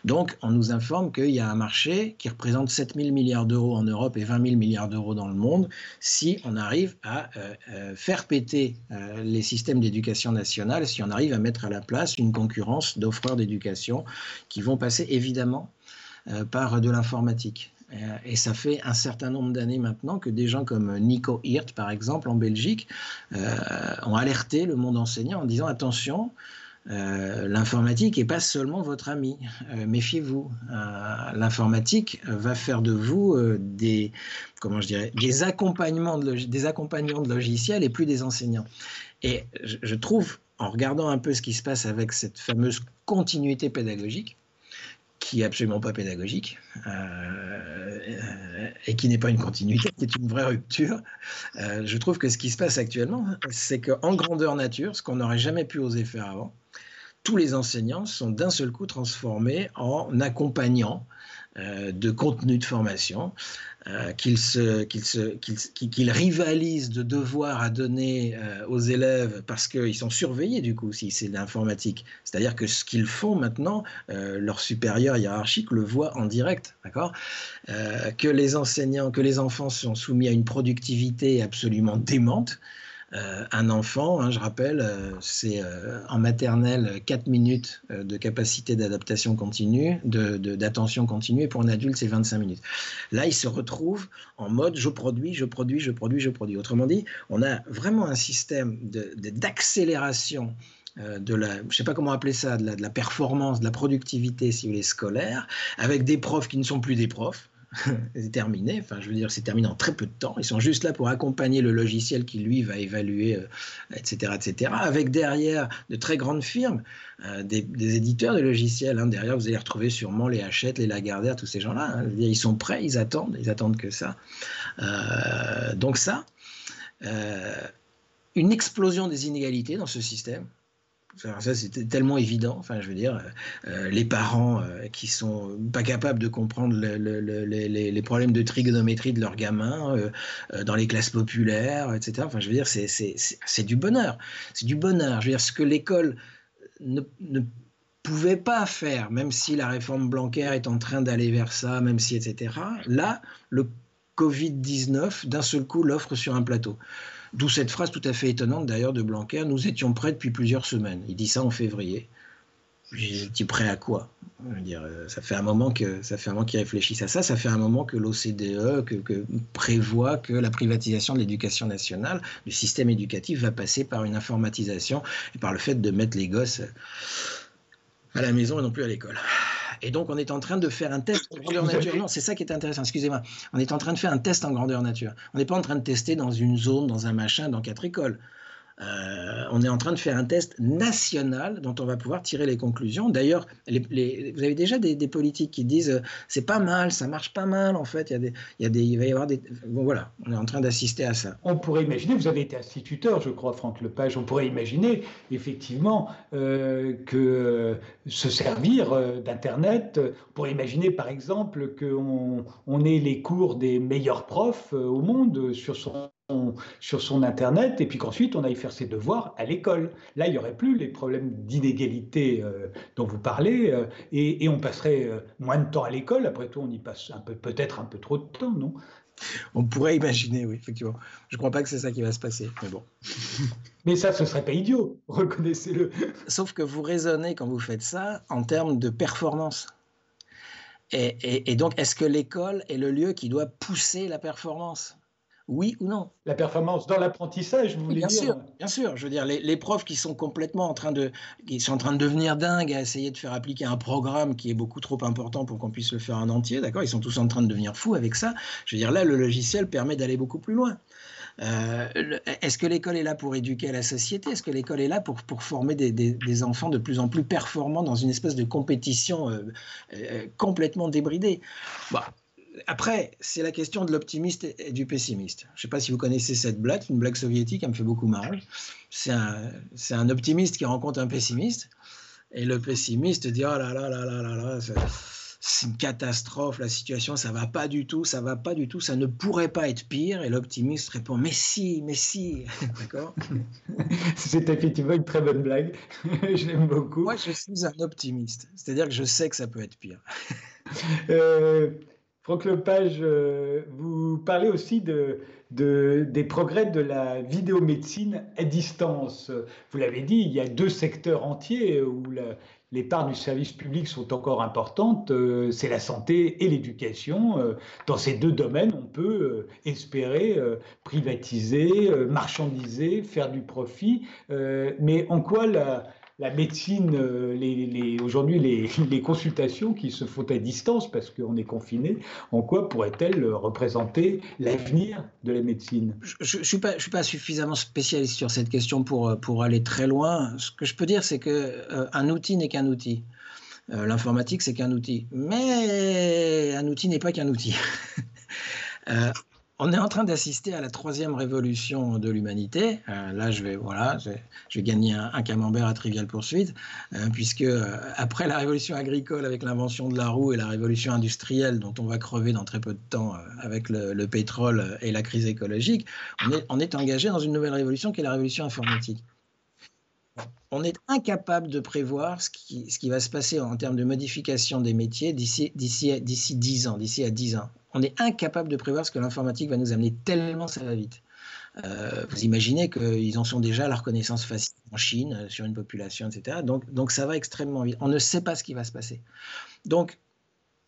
Donc, on nous informe qu'il y a un marché qui représente 7 000 milliards d'euros en Europe et 20 000 milliards d'euros dans le monde si on arrive à euh, euh, faire péter euh, les systèmes d'éducation nationale, si on arrive à mettre à la place une concurrence d'offreurs d'éducation qui vont passer évidemment par de l'informatique. Et ça fait un certain nombre d'années maintenant que des gens comme Nico Hirt, par exemple, en Belgique, ont alerté le monde enseignant en disant attention, euh, l'informatique n'est pas seulement votre ami. Euh, méfiez-vous. Euh, l'informatique va faire de vous des, comment je dirais, des accompagnements de, des accompagnants de logiciels et plus des enseignants. Et je, trouve, en regardant un peu ce qui se passe avec cette fameuse continuité pédagogique, qui est absolument pas pédagogique et qui n'est pas une continuité, qui est une vraie rupture. je trouve que ce qui se passe actuellement, c'est qu'en grandeur nature, ce qu'on n'aurait jamais pu oser faire avant, tous les enseignants sont d'un seul coup transformés en accompagnants euh, de contenu de formation, euh, qu'ils rivalisent de devoirs à donner euh, aux élèves parce qu'ils sont surveillés du coup, si c'est l'informatique. C'est-à-dire que ce qu'ils font maintenant, leur supérieur hiérarchique le voit en direct, d'accord? Que les enseignants, que les enfants sont soumis à une productivité absolument démente. Euh, un enfant, hein, je rappelle, euh, c'est euh, en maternelle 4 minutes de capacité d'adaptation continue, d'attention de, continue, et pour un adulte, c'est 25 minutes. Là, il se retrouve en mode je produis, je produis, je produis, je produis. Autrement dit, on a vraiment un système d'accélération de la, je sais pas comment appeler ça, de la, de la, performance, de la productivité, si vous voulez, scolaire, avec des profs qui ne sont plus des profs, [LAUGHS] c'est terminé. Enfin, je veux dire, c'est terminé en très peu de temps. Ils sont juste là pour accompagner le logiciel qui, lui, va évaluer, etc., euh, etc. Avec derrière de très grandes firmes, euh, des, éditeurs de logiciels. Hein. Derrière, vous allez retrouver sûrement les Hachette, les Lagardère, tous ces gens-là. Hein. Ils sont prêts, ils attendent, ils attendent que ça. Euh, donc ça, une explosion des inégalités dans ce système ça, c'était tellement évident. Enfin, je veux dire, euh, les parents euh, qui sont pas capables de comprendre les, problèmes de trigonométrie de leurs gamins euh, dans les classes populaires, etc. Enfin, je veux dire, c'est du bonheur. C'est du bonheur. Je veux dire, ce que l'école ne, ne, pouvait pas faire, même si la réforme Blanquer est en train d'aller vers ça, même si, etc. Là, le Covid-19, d'un seul coup, l'offre sur un plateau. D'où cette phrase tout à fait étonnante d'ailleurs de Blanquer, nous étions prêts depuis plusieurs semaines. Il dit ça en février. J'étais prêt à quoi? Euh, ça fait un moment que ça fait qu'ils réfléchissent à ça. Ça fait un moment que l'OCDE prévoit que la privatisation de l'éducation nationale, du système éducatif, va passer par une informatisation et par le fait de mettre les gosses à la maison et non plus à l'école. Et donc, on est en train de faire un test en grandeur nature. Non, c'est ça qui est intéressant. Excusez-moi. On est en train de faire un test en grandeur nature. On n'est pas en train de tester dans une zone, dans un machin, dans quatre écoles. Euh, on est en train de faire un test national dont on va pouvoir tirer les conclusions. D'ailleurs, vous avez déjà des, politiques qui disent euh, c'est pas mal, ça marche pas mal en fait. Il, y a des, il, va y avoir des. Bon voilà, on est en train d'assister à ça. On pourrait imaginer, vous avez été instituteur, je crois, Franck Lepage, on pourrait imaginer effectivement euh, que se servir d'Internet, on pourrait imaginer par exemple qu'on on ait les cours des meilleurs profs au monde sur son sur son Internet et puis qu'ensuite on aille faire ses devoirs à l'école. Là, il n'y aurait plus les problèmes d'inégalité euh, dont vous parlez euh, et, on passerait euh, moins de temps à l'école. Après tout, on y passe un peu, peut-être un peu trop de temps, non? On pourrait imaginer, oui, effectivement. Je ne crois pas que c'est ça qui va se passer, mais bon. [LAUGHS] mais ça, ce serait pas idiot, reconnaissez-le. [LAUGHS] Sauf que vous raisonnez quand vous faites ça en termes de performance. et donc, est-ce que l'école est le lieu qui doit pousser la performance? Oui ou non. La performance dans l'apprentissage, vous voulez bien dire sûr, Bien sûr, je veux dire, les, profs qui sont complètement en train de, qui sont en train de devenir dingues à essayer de faire appliquer un programme qui est beaucoup trop important pour qu'on puisse le faire en entier, d'accord Ils sont tous en train de devenir fous avec ça. Je veux dire, là, le logiciel permet d'aller beaucoup plus loin. Euh, est-ce que l'école est là pour éduquer la société? Est-ce que l'école est là pour, pour former des, des, enfants de plus en plus performants dans une espèce de compétition euh, euh, complètement débridée? Bah, après, c'est la question de l'optimiste et du pessimiste. Je ne sais pas si vous connaissez cette blague, une blague soviétique, elle me fait beaucoup marrer. C'est un, un, optimiste qui rencontre un pessimiste, et le pessimiste dit Oh là là là là là là, c'est une catastrophe, la situation, ça va pas du tout, ça va pas du tout, ça ne pourrait pas être pire. Et l'optimiste répond Mais si, mais si. [LAUGHS] D'accord? C'est effectivement une très bonne blague. [LAUGHS] je l'aime beaucoup. Moi, je suis un optimiste. C'est-à-dire que je sais que ça peut être pire. euh, Franck Lepage, euh, vous parlez aussi de, des progrès de la vidéomédecine à distance. Vous l'avez dit, il y a deux secteurs entiers où les parts du service public sont encore importantes, euh, c'est la santé et l'éducation. Euh, dans ces deux domaines, on peut espérer privatiser, marchandiser, faire du profit. mais en quoi la, la médecine, euh, aujourd'hui [LAUGHS] les, consultations qui se font à distance parce qu'on est confiné, en quoi pourrait-elle représenter l'avenir de la médecine? Je ne suis, pas, suffisamment spécialiste sur cette question pour, pour aller très loin. Ce que je peux dire, c'est qu'un euh, outil n'est qu'un outil. Euh, l'informatique, c'est qu'un outil. Mais un outil n'est pas qu'un outil. [LAUGHS] on est en train d'assister à la troisième révolution de l'humanité. Euh, là, je vais, voilà, je vais, gagner un, camembert à Trivial Poursuite, euh, puisque euh, après la révolution agricole avec l'invention de la roue et la révolution industrielle dont on va crever dans très peu de temps avec le, pétrole et la crise écologique, on est, engagé dans une nouvelle révolution qui est la révolution informatique on est incapable de prévoir ce qui, ce qui, va se passer en termes de modification des métiers d'ici 10 ans, d'ici à 10 ans on est incapable de prévoir ce que l'informatique va nous amener tellement ça va vite. Euh, vous imaginez qu'ils en sont déjà à la reconnaissance faciale en Chine, euh, sur une population, etc. Donc, donc ça va extrêmement vite. On ne sait pas ce qui va se passer. Donc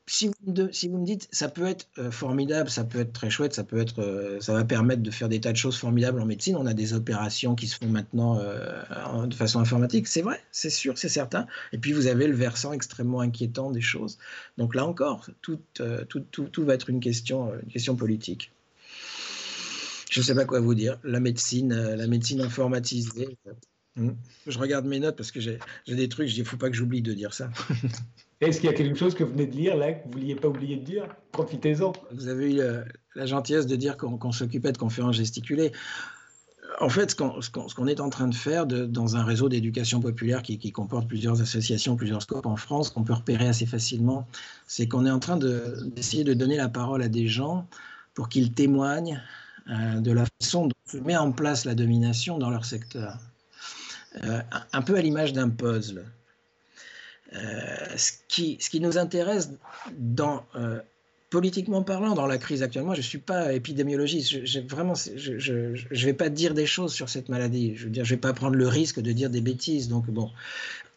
si vous, me dites ça peut être euh, formidable, ça peut être très chouette, ça peut être, euh, ça va permettre de faire des tas de choses formidables en médecine. On a des opérations qui se font maintenant euh, de façon informatique, c'est vrai, c'est sûr, c'est certain. Et puis vous avez le versant extrêmement inquiétant des choses. Donc là encore, tout, tout, tout, tout va être une question, une question politique. Je ne sais pas quoi vous dire. La médecine, la médecine informatisée. Hmm. Je regarde mes notes parce que j'ai des trucs. Je dis, il faut pas que j'oublie de dire ça. [LAUGHS] Est-ce qu'il y a quelque chose que vous venez de lire là que vous ne vouliez pas oublier de dire? Profitez-en. Vous avez eu la, gentillesse de dire qu'on s'occupait de conférences gesticulées. En fait, ce qu'on est en train de faire dans un réseau d'éducation populaire qui, comporte plusieurs associations, plusieurs scopes en France, qu'on peut repérer assez facilement, c'est qu'on est en train d'essayer de, donner la parole à des gens pour qu'ils témoignent euh, de la façon dont se met en place la domination dans leur secteur. Euh, un peu à l'image d'un puzzle. Euh, ce, qui, ce qui nous intéresse euh, politiquement parlant, dans la crise actuellement, je ne suis pas épidémiologiste. Je, vraiment, je ne vais pas dire des choses sur cette maladie. Je je vais pas prendre le risque de dire des bêtises. Donc bon,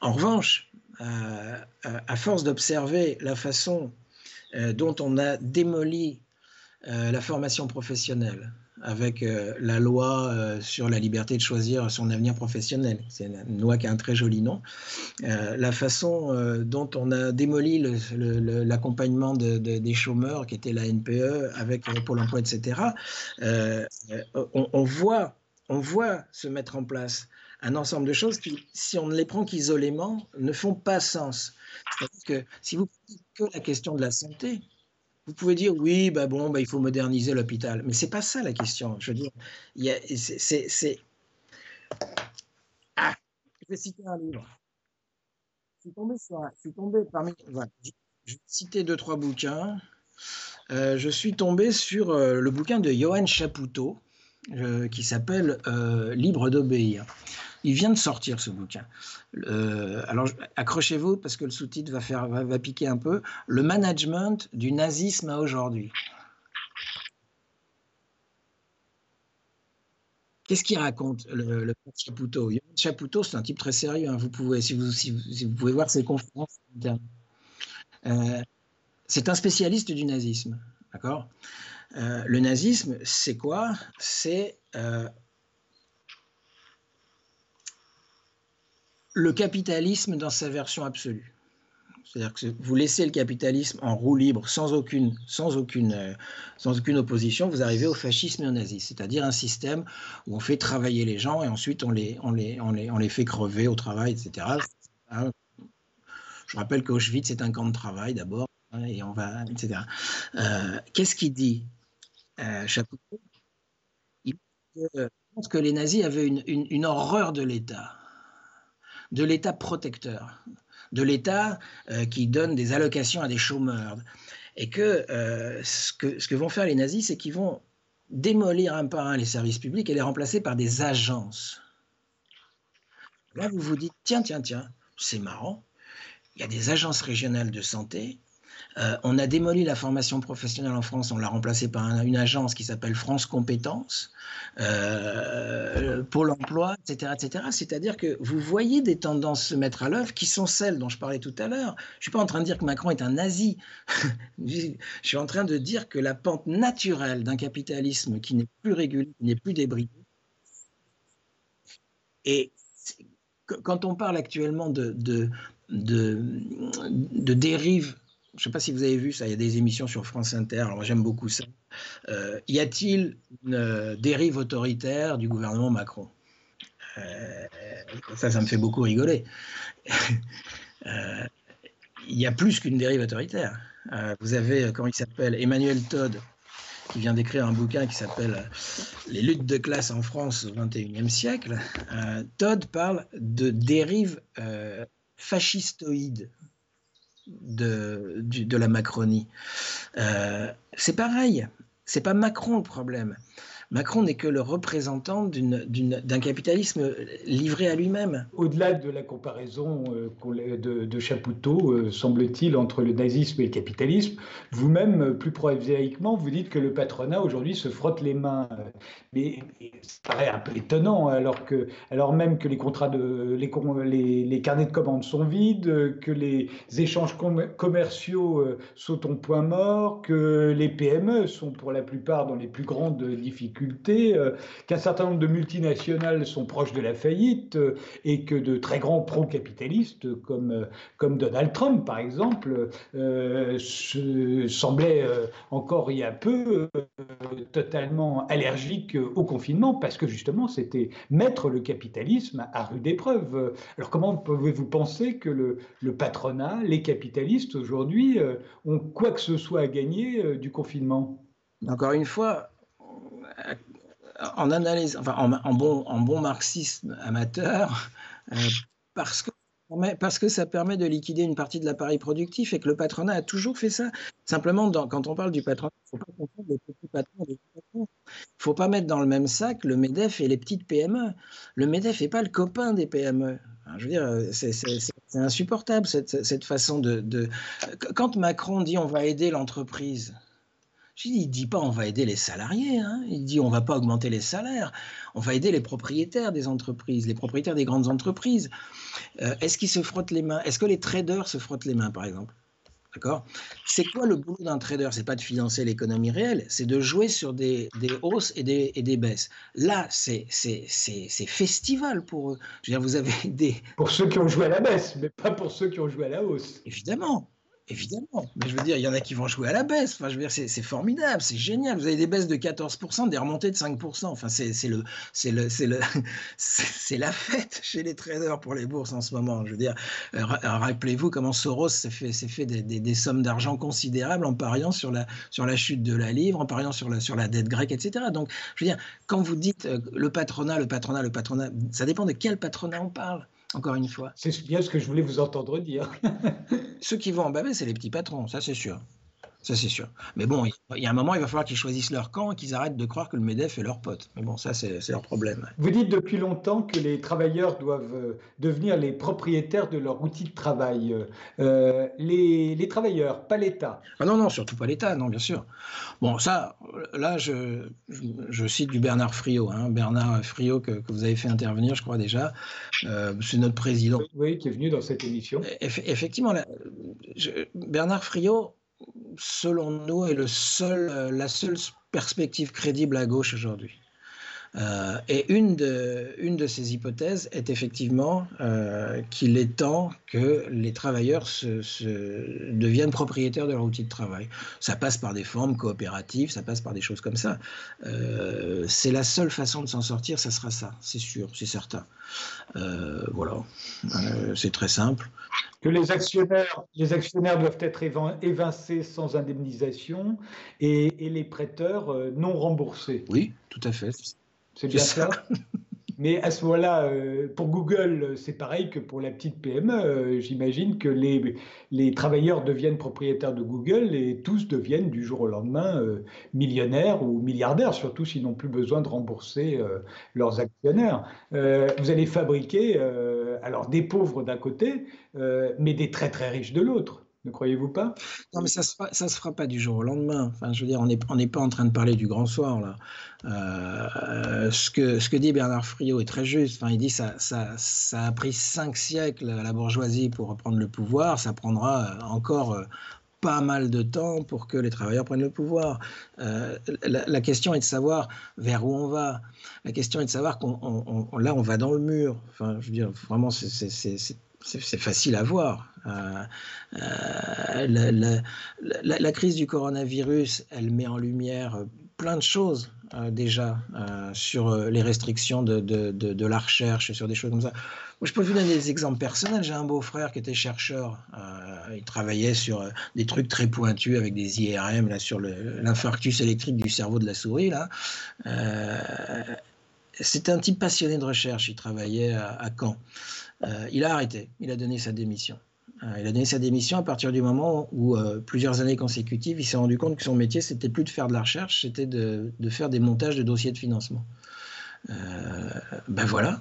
en revanche, à force d'observer la façon dont on a démoli la formation professionnelle, avec euh, la loi euh, sur la liberté de choisir son avenir professionnel. C'est une loi qui a un très joli nom. Euh, la façon dont on a démoli l'accompagnement des chômeurs, qui était la NPE, avec Pôle emploi, etc., on, voit, on voit se mettre en place un ensemble de choses qui, si on ne les prend qu'isolément, ne font pas sens. C'est-à-dire que si vous prenez que la question de la santé, vous pouvez dire oui, bah bon, bah, il faut moderniser l'hôpital, mais c'est pas ça la question. Je veux dire, c'est, ah, je vais citer un livre. Je suis tombé sur, je suis tombé parmi, voilà, je vais citer deux trois bouquins. Euh, je suis tombé sur euh, le bouquin de Johan Chapoutot euh, qui s'appelle Libre d'obéir. Il vient de sortir ce bouquin. Euh, alors accrochez-vous parce que le sous-titre va, faire, va, piquer un peu. Le management du nazisme à aujourd'hui. Qu'est-ce qu'il raconte, le, le Chapoutot? Chapoutot, c'est un type très sérieux. Hein. Vous pouvez, si vous, si vous, pouvez voir ses conférences. Euh, c'est un spécialiste du nazisme. D'accord? Le nazisme, c'est quoi? C'est le capitalisme dans sa version absolue. C'est-à-dire que vous laissez le capitalisme en roue libre sans aucune, sans aucune, euh, sans aucune opposition, vous arrivez au fascisme et au nazisme, c'est-à-dire un système où on fait travailler les gens et ensuite on les, on les, on les, on les fait crever au travail, etc. Hein. Je rappelle qu'Auschwitz est un camp de travail d'abord, hein, et on va, etc. Euh, qu'est-ce qu'il dit, euh, Il pense que les nazis avaient une, horreur de l'État de l'État protecteur, de l'État euh, qui donne des allocations à des chômeurs. Et que, euh, ce que ce que vont faire les nazis, c'est qu'ils vont démolir un par un les services publics et les remplacer par des agences. Là, vous vous dites, tiens, tiens, tiens, c'est marrant, il y a des agences régionales de santé, euh, on a démoli la formation professionnelle en France, on l'a remplacée par une agence qui s'appelle France Compétences, euh, Pôle Emploi, etc. etc. C'est-à-dire que vous voyez des tendances se mettre à l'œuvre qui sont celles dont je parlais tout à l'heure. Je suis pas en train de dire que Macron est un nazi. [LAUGHS] je suis en train de dire que la pente naturelle d'un capitalisme qui n'est plus régulier, qui n'est plus débridé, et quand on parle actuellement de, de, de, de dérive je ne sais pas si vous avez vu ça, il y a des émissions sur France Inter, alors j'aime beaucoup ça. Euh, y a-t-il une euh, dérive autoritaire du gouvernement Macron? Euh, Ça, ça me fait beaucoup rigoler. [LAUGHS] Il y a plus qu'une dérive autoritaire. vous avez, comment il s'appelle, Emmanuel Todd, qui vient d'écrire un bouquin qui s'appelle Les luttes de classe en France au XXIe siècle. Todd parle de dérive fascistoïde de, de la Macronie. Euh, c'est pareil, c'est pas Macron le problème. Macron n'est que le représentant d'un capitalisme livré à lui-même. Au-delà de la comparaison euh, de, de, Chapoutot, euh, semble-t-il, entre le nazisme et le capitalisme, vous-même, plus prosaïquement, vous dites que le patronat aujourd'hui se frotte les mains. Mais ça paraît un peu étonnant, alors, que, alors même que les, contrats de, les, les, carnets de commandes sont vides, que les échanges commerciaux euh, sont au point mort, que les PME sont pour la plupart dans les plus grandes difficultés euh, qu'un certain nombre de multinationales sont proches de la faillite euh, et que de très grands pro-capitalistes comme, euh, Donald Trump, par exemple, semblaient encore il y a peu totalement allergiques au confinement parce que justement c'était mettre le capitalisme à rude épreuve. Alors comment pouvez-vous penser que le patronat, les capitalistes aujourd'hui ont quoi que ce soit à gagner du confinement? Encore une fois, en analyse, enfin en, bon, marxisme amateur, euh, parce que parce que ça permet de liquider une partie de l'appareil productif et que le patronat a toujours fait ça. Simplement, quand on parle du patronat, il ne faut pas mettre dans le même sac le MEDEF et les petites PME. Le MEDEF n'est pas le copain des PME. je veux dire, c'est insupportable cette, façon de, Quand Macron dit on va aider l'entreprise, il ne dit pas on va aider les salariés, hein. il dit on va pas augmenter les salaires, on va aider les propriétaires des entreprises, les propriétaires des grandes entreprises. Euh, est-ce qu'ils se frottent les mains? Est-ce que les traders se frottent les mains, par exemple? D'accord? C'est quoi le boulot d'un trader? C'est pas de financer l'économie réelle, c'est de jouer sur des, hausses et des, et des, baisses. Là, c'est festival pour eux. Je veux dire, vous avez [LAUGHS] des. Pour ceux qui ont joué à la baisse, mais pas pour ceux qui ont joué à la hausse. Évidemment. Évidemment, mais je veux dire, il y en a qui vont jouer à la baisse. Enfin, je veux dire, c'est formidable, c'est génial. Vous avez des baisses de 14%, des remontées de 5%. Enfin, c'est le, c'est le, c'est le, [LAUGHS] c'est la fête chez les traders pour les bourses en ce moment. Je veux dire, euh, rappelez-vous comment Soros s'est fait, fait des, des, des sommes d'argent considérables en pariant sur la, sur la chute de la livre, en pariant sur la, sur la dette grecque, etc. Donc, je veux dire, quand vous dites euh, le patronat, le patronat, le patronat, ça dépend de quel patronat on parle encore une fois. C'est bien ce que je voulais vous entendre dire. Ceux qui vont en baver, c'est les petits patrons, ça c'est sûr. Ça, c'est sûr. Mais bon, il y a un moment, il va falloir qu'ils choisissent leur camp et qu'ils arrêtent de croire que le MEDEF est leur pote. Mais bon, ça, c'est leur problème. Vous dites depuis longtemps que les travailleurs doivent euh, devenir les propriétaires de leur outil de travail. Euh, les, les, travailleurs, pas l'État. Ah non, non, surtout pas l'État, non, bien sûr. Bon, ça, là, je, je, cite du Bernard Friot. Hein, Bernard Friot, que, que, vous avez fait intervenir, je crois déjà. Euh, c'est notre président. Oui, qui est venu dans cette émission. effectivement, là, Bernard Friot selon nous, est le seul, la seule perspective crédible à gauche aujourd'hui. Euh, et une de, une de ces hypothèses est effectivement euh, qu'il est temps que les travailleurs se, deviennent propriétaires de leur outil de travail. Ça passe par des formes coopératives, ça passe par des choses comme ça. Euh, c'est la seule façon de s'en sortir, ça sera ça, c'est sûr, c'est certain. voilà, c'est très simple. Que les actionnaires, les actionnaires doivent être évincés sans indemnisation et, et les prêteurs non remboursés. Oui, tout à fait. C'est bien ça. [LAUGHS] Mais à ce moment-là, euh, pour Google, c'est pareil que pour la petite PME. Euh, j'imagine que les, les, travailleurs deviennent propriétaires de Google et tous deviennent du jour au lendemain euh, millionnaires ou milliardaires, surtout s'ils n'ont plus besoin de rembourser leurs actionnaires. vous allez fabriquer alors des pauvres d'un côté, mais des très très riches de l'autre. Ne croyez-vous pas? Non, mais ça ne se, fera pas du jour au lendemain. Enfin, je veux dire, on n'est pas en train de parler du grand soir, là. Euh, ce, que, dit Bernard Friot est très juste. Enfin, il dit ça, ça, a pris cinq siècles à la bourgeoisie pour reprendre le pouvoir. Ça prendra encore euh, pas mal de temps pour que les travailleurs prennent le pouvoir. Euh, la, question est de savoir vers où on va. La question est de savoir qu'on là on va dans le mur. Enfin, je veux dire, vraiment, c'est c'est facile à voir. Euh, euh, la, crise du coronavirus, elle met en lumière plein de choses euh, déjà sur les restrictions de, la recherche, sur des choses comme ça. Moi, je peux vous donner des exemples personnels. J'ai un beau-frère qui était chercheur. il travaillait sur des trucs très pointus avec des IRM là, sur l'infarctus électrique du cerveau de la souris. Là. C'était un type passionné de recherche. Il travaillait à Caen. Euh, il a arrêté, il a donné sa démission. Euh, il a donné sa démission à partir du moment où, euh, plusieurs années consécutives, il s'est rendu compte que son métier, c'était plus de faire de la recherche, c'était de, faire des montages de dossiers de financement. ben voilà,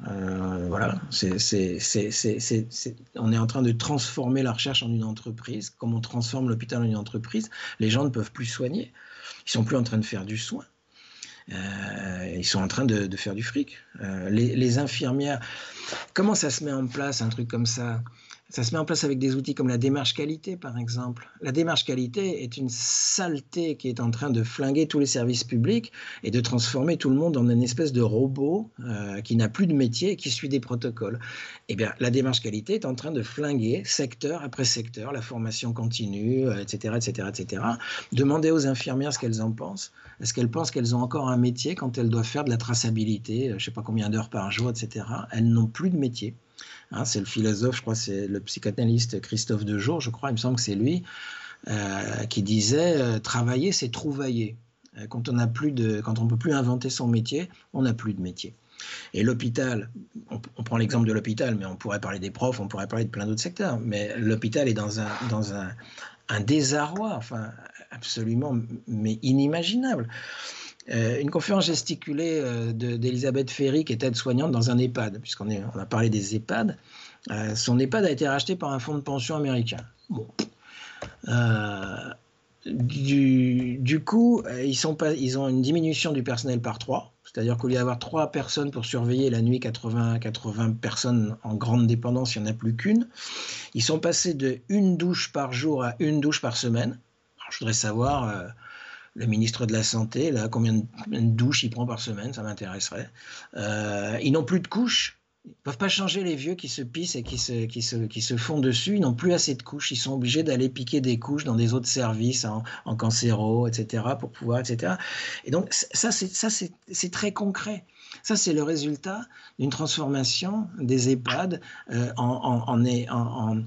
voilà, on est en train de transformer la recherche en une entreprise. Comme on transforme l'hôpital en une entreprise, les gens ne peuvent plus soigner. Ils sont plus en train de faire du soin. Euh, ils sont en train de, faire du fric. Euh, les, infirmières, comment ça se met en place un truc comme ça? Ça se met en place avec des outils comme la démarche qualité, par exemple. La démarche qualité est une saleté qui est en train de flinguer tous les services publics et de transformer tout le monde en une espèce de robot euh, qui n'a plus de métier et qui suit des protocoles. Eh bien, la démarche qualité est en train de flinguer secteur après secteur, la formation continue, etc., etc., etc. Demandez aux infirmières ce qu'elles en pensent. Est-ce qu'elles pensent qu'elles ont encore un métier quand elles doivent faire de la traçabilité, euh, je ne sais pas combien d'heures par jour, etc. Elles n'ont plus de métier. Hein, c'est le philosophe, je crois, c'est le psychanalyste Christophe Dejour, je crois, il me semble que c'est lui, euh, qui disait euh, travailler, c'est trouvailler. Euh, quand on n'a on peut plus inventer son métier, on n'a plus de métier. Et l'hôpital, on, prend l'exemple de l'hôpital, mais on pourrait parler des profs, on pourrait parler de plein d'autres secteurs. Mais l'hôpital est dans un, dans un, un désarroi, enfin absolument, mais inimaginable. Euh, une conférence gesticulée euh, d'Elisabeth Ferry, qui est aide-soignante dans un EHPAD, puisqu'on on a parlé des EHPAD. Euh, son EHPAD a été racheté par un fonds de pension américain. Du, coup, ils, ont une diminution du personnel par trois. C'est-à-dire qu'au lieu d'avoir trois personnes pour surveiller la nuit 80, 80 personnes en grande dépendance, il n'y en a plus qu'une. Ils sont passés de une douche par jour à une douche par semaine. je voudrais savoir le ministre de la Santé, là, combien de, douches il prend par semaine, ça m'intéresserait. Euh, ils n'ont plus de couches. Ils ne peuvent pas changer les vieux qui se pissent et qui se, qui se, qui se font dessus. Ils n'ont plus assez de couches. Ils sont obligés d'aller piquer des couches dans des autres services, en, en cancéro, etc., pour pouvoir, etc. Et donc, ça, c'est très concret. Ça, c'est le résultat d'une transformation des EHPAD euh, en, en, en,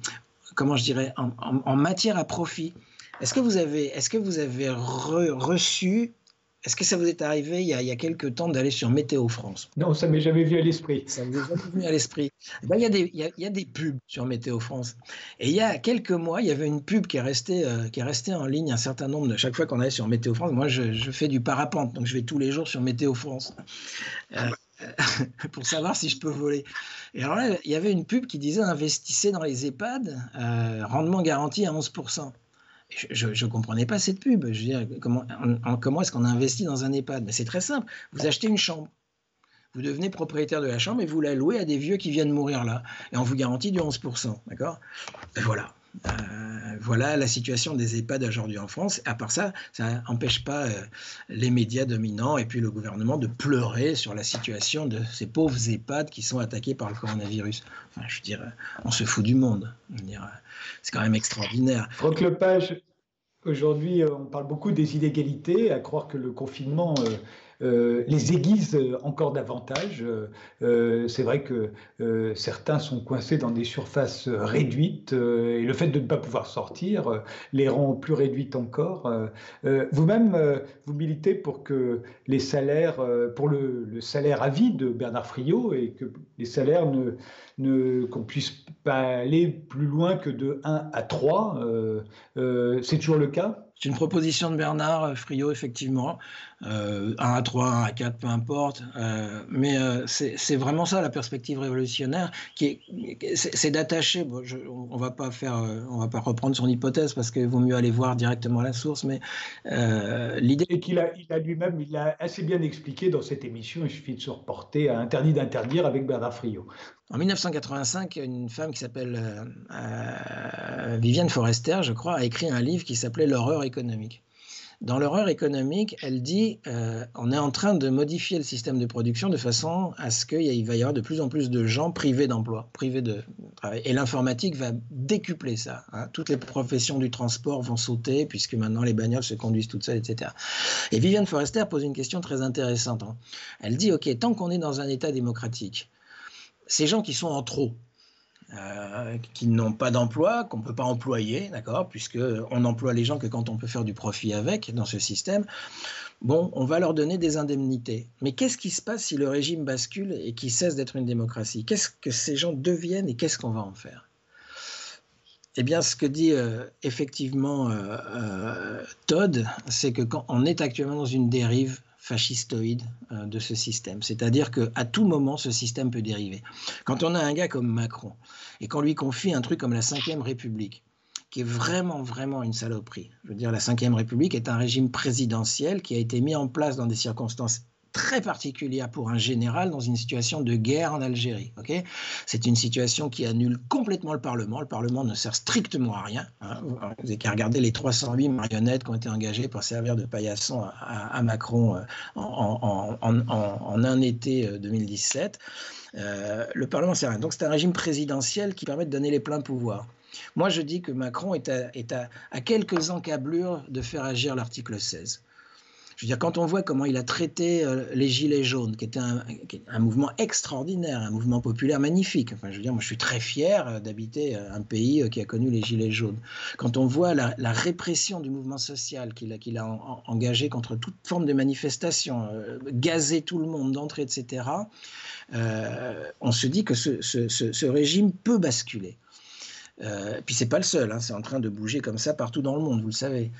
comment je dirais, en, matière à profit. Est-ce que vous avez, est-ce que vous avez reçu est-ce que ça vous est arrivé il y a, il y a quelques temps d'aller sur Météo France? Non, ça m'est jamais vu à l'esprit. Ça m'est jamais venu à l'esprit. Eh ben, il, y a des, il, y a, des pubs sur Météo France. Et il y a quelques mois, il y avait une pub qui est restée, euh, qui est restée en ligne un certain nombre de chaque fois qu'on allait sur Météo France. Moi, je, je, fais du parapente, donc je vais tous les jours sur Météo France. Euh, [LAUGHS] pour savoir si je peux voler. Et alors là, il y avait une pub qui disait investissez dans les EHPAD, euh, rendement garanti à 11% je ne comprenais pas cette pub. Comment, est-ce qu'on investit dans un EHPAD? C'est très simple. Vous achetez une chambre. Vous devenez propriétaire de la chambre et vous la louez à des vieux qui viennent mourir là. Et on vous garantit du 11%. D'accord? Et voilà. Voilà la situation des EHPAD aujourd'hui en France. À part ça, ça n'empêche pas les médias dominants et puis le gouvernement de pleurer sur la situation de ces pauvres EHPAD qui sont attaqués par le coronavirus. Enfin, je veux dire, on se fout du monde. C'est quand même extraordinaire. Franck Lepage, aujourd'hui, on parle beaucoup des inégalités, à croire que le confinement euh, les aiguisent encore davantage. Euh, c'est vrai que euh, certains sont coincés dans des surfaces réduites et le fait de ne pas pouvoir sortir les rend plus réduites encore. Vous-même, vous militez pour que les salaires, pour le, salaire à vie de Bernard Friot et que les salaires ne, ne qu'on puisse pas aller plus loin que de 1 à 3. c'est toujours le cas? C'est une proposition de Bernard euh, Friot, effectivement. Euh, 1 à 3, 1 à 4, peu importe. Euh, mais euh, c'est vraiment ça la perspective révolutionnaire, qui c'est d'attacher. Bon, on va pas faire, on va pas reprendre son hypothèse parce qu'il vaut mieux aller voir directement la source. Mais l'idée. Et qu'il a, il a lui-même, il l'a assez bien expliqué dans cette émission. Il suffit de se reporter à Interdit d'interdire avec Bernard Friot. En 1985, une femme qui s'appelle Viviane Forester, je crois, a écrit un livre qui s'appelait L'horreur économique. Dans l'horreur économique, elle dit euh, on est en train de modifier le système de production de façon à ce qu'il va y avoir de plus en plus de gens privés d'emploi, privés de travail. Et l'informatique va décupler ça. Hein. Toutes les professions du transport vont sauter puisque maintenant les bagnoles se conduisent toutes seules, etc. Et Viviane Forester pose une question très intéressante. Hein. Elle dit ok, tant qu'on est dans un État démocratique, ces gens qui sont en trop, euh, qui n'ont pas d'emploi, qu'on ne peut pas employer, d'accord, puisqu'on emploie les gens que quand on peut faire du profit avec dans ce système, bon, on va leur donner des indemnités. Mais qu'est-ce qui se passe si le régime bascule et qu'il cesse d'être une démocratie? Qu'est-ce que ces gens deviennent et qu'est-ce qu'on va en faire? Eh bien, ce que dit euh, effectivement euh, Todd, c'est que quand on est actuellement dans une dérive fascistoïde euh, de ce système. C'est-à-dire qu'à tout moment, ce système peut dériver. Quand on a un gars comme Macron et qu'on lui confie un truc comme la Ve République, qui est vraiment, vraiment une saloperie. Je veux dire, la Ve République est un régime présidentiel qui a été mis en place dans des circonstances très particulière pour un général dans une situation de guerre en Algérie. Ok, c'est une situation qui annule complètement le Parlement. Le Parlement ne sert strictement à rien. Hein. Vous n'avez qu'à regarder les 308 marionnettes qui ont été engagées pour servir de paillasson à, Macron euh, en, un été 2017. Euh, euh, le Parlement sert à rien. Donc c'est un régime présidentiel qui permet de donner les pleins pouvoirs. Moi, je dis que Macron est à quelques encablures de faire agir l'article 16. Veux dire, quand on voit comment il a traité euh, les Gilets jaunes, qui était un, mouvement extraordinaire, un mouvement populaire magnifique. Enfin, je veux dire, moi, je suis très fier euh, d'habiter euh, un pays qui a connu les Gilets jaunes. Quand on voit la, répression du mouvement social qu'il a, engagé contre toute forme de manifestation, gazer tout le monde d'entrée, etc., on se dit que ce, régime peut basculer. Euh, puis c'est pas le seul, hein, c'est en train de bouger comme ça partout dans le monde, vous le savez.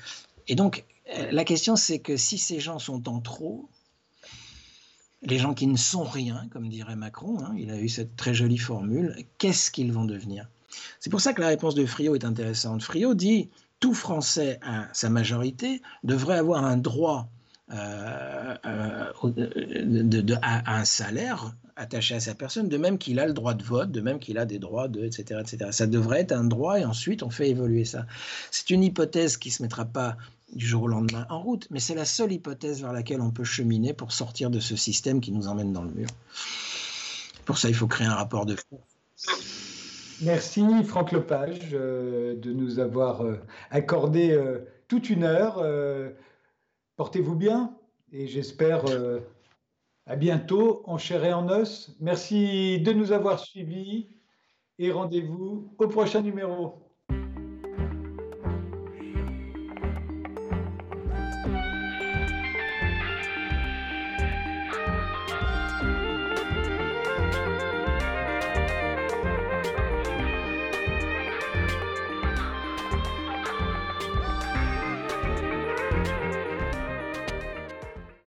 Et donc, euh, la question, c'est que si ces gens sont en trop, les gens qui ne sont rien, comme dirait Macron, hein, il a eu cette très jolie formule, qu'est-ce qu'ils vont devenir? C'est pour ça que la réponse de Friot est intéressante. Friot dit tout Français à sa majorité devrait avoir un droit euh, euh, à, un salaire attaché à sa personne, de même qu'il a le droit de vote, de même qu'il a des droits de, etc., etc. Ça devrait être un droit et ensuite on fait évoluer ça. C'est une hypothèse qui ne se mettra pas du jour au lendemain en route, mais c'est la seule hypothèse vers laquelle on peut cheminer pour sortir de ce système qui nous emmène dans le mur. Pour ça, il faut créer un rapport de Merci Franck Lepage euh, de nous avoir euh, accordé euh, toute une heure. Portez-vous bien et j'espère à bientôt en chair et en os. Merci de nous avoir suivis et rendez-vous au prochain numéro.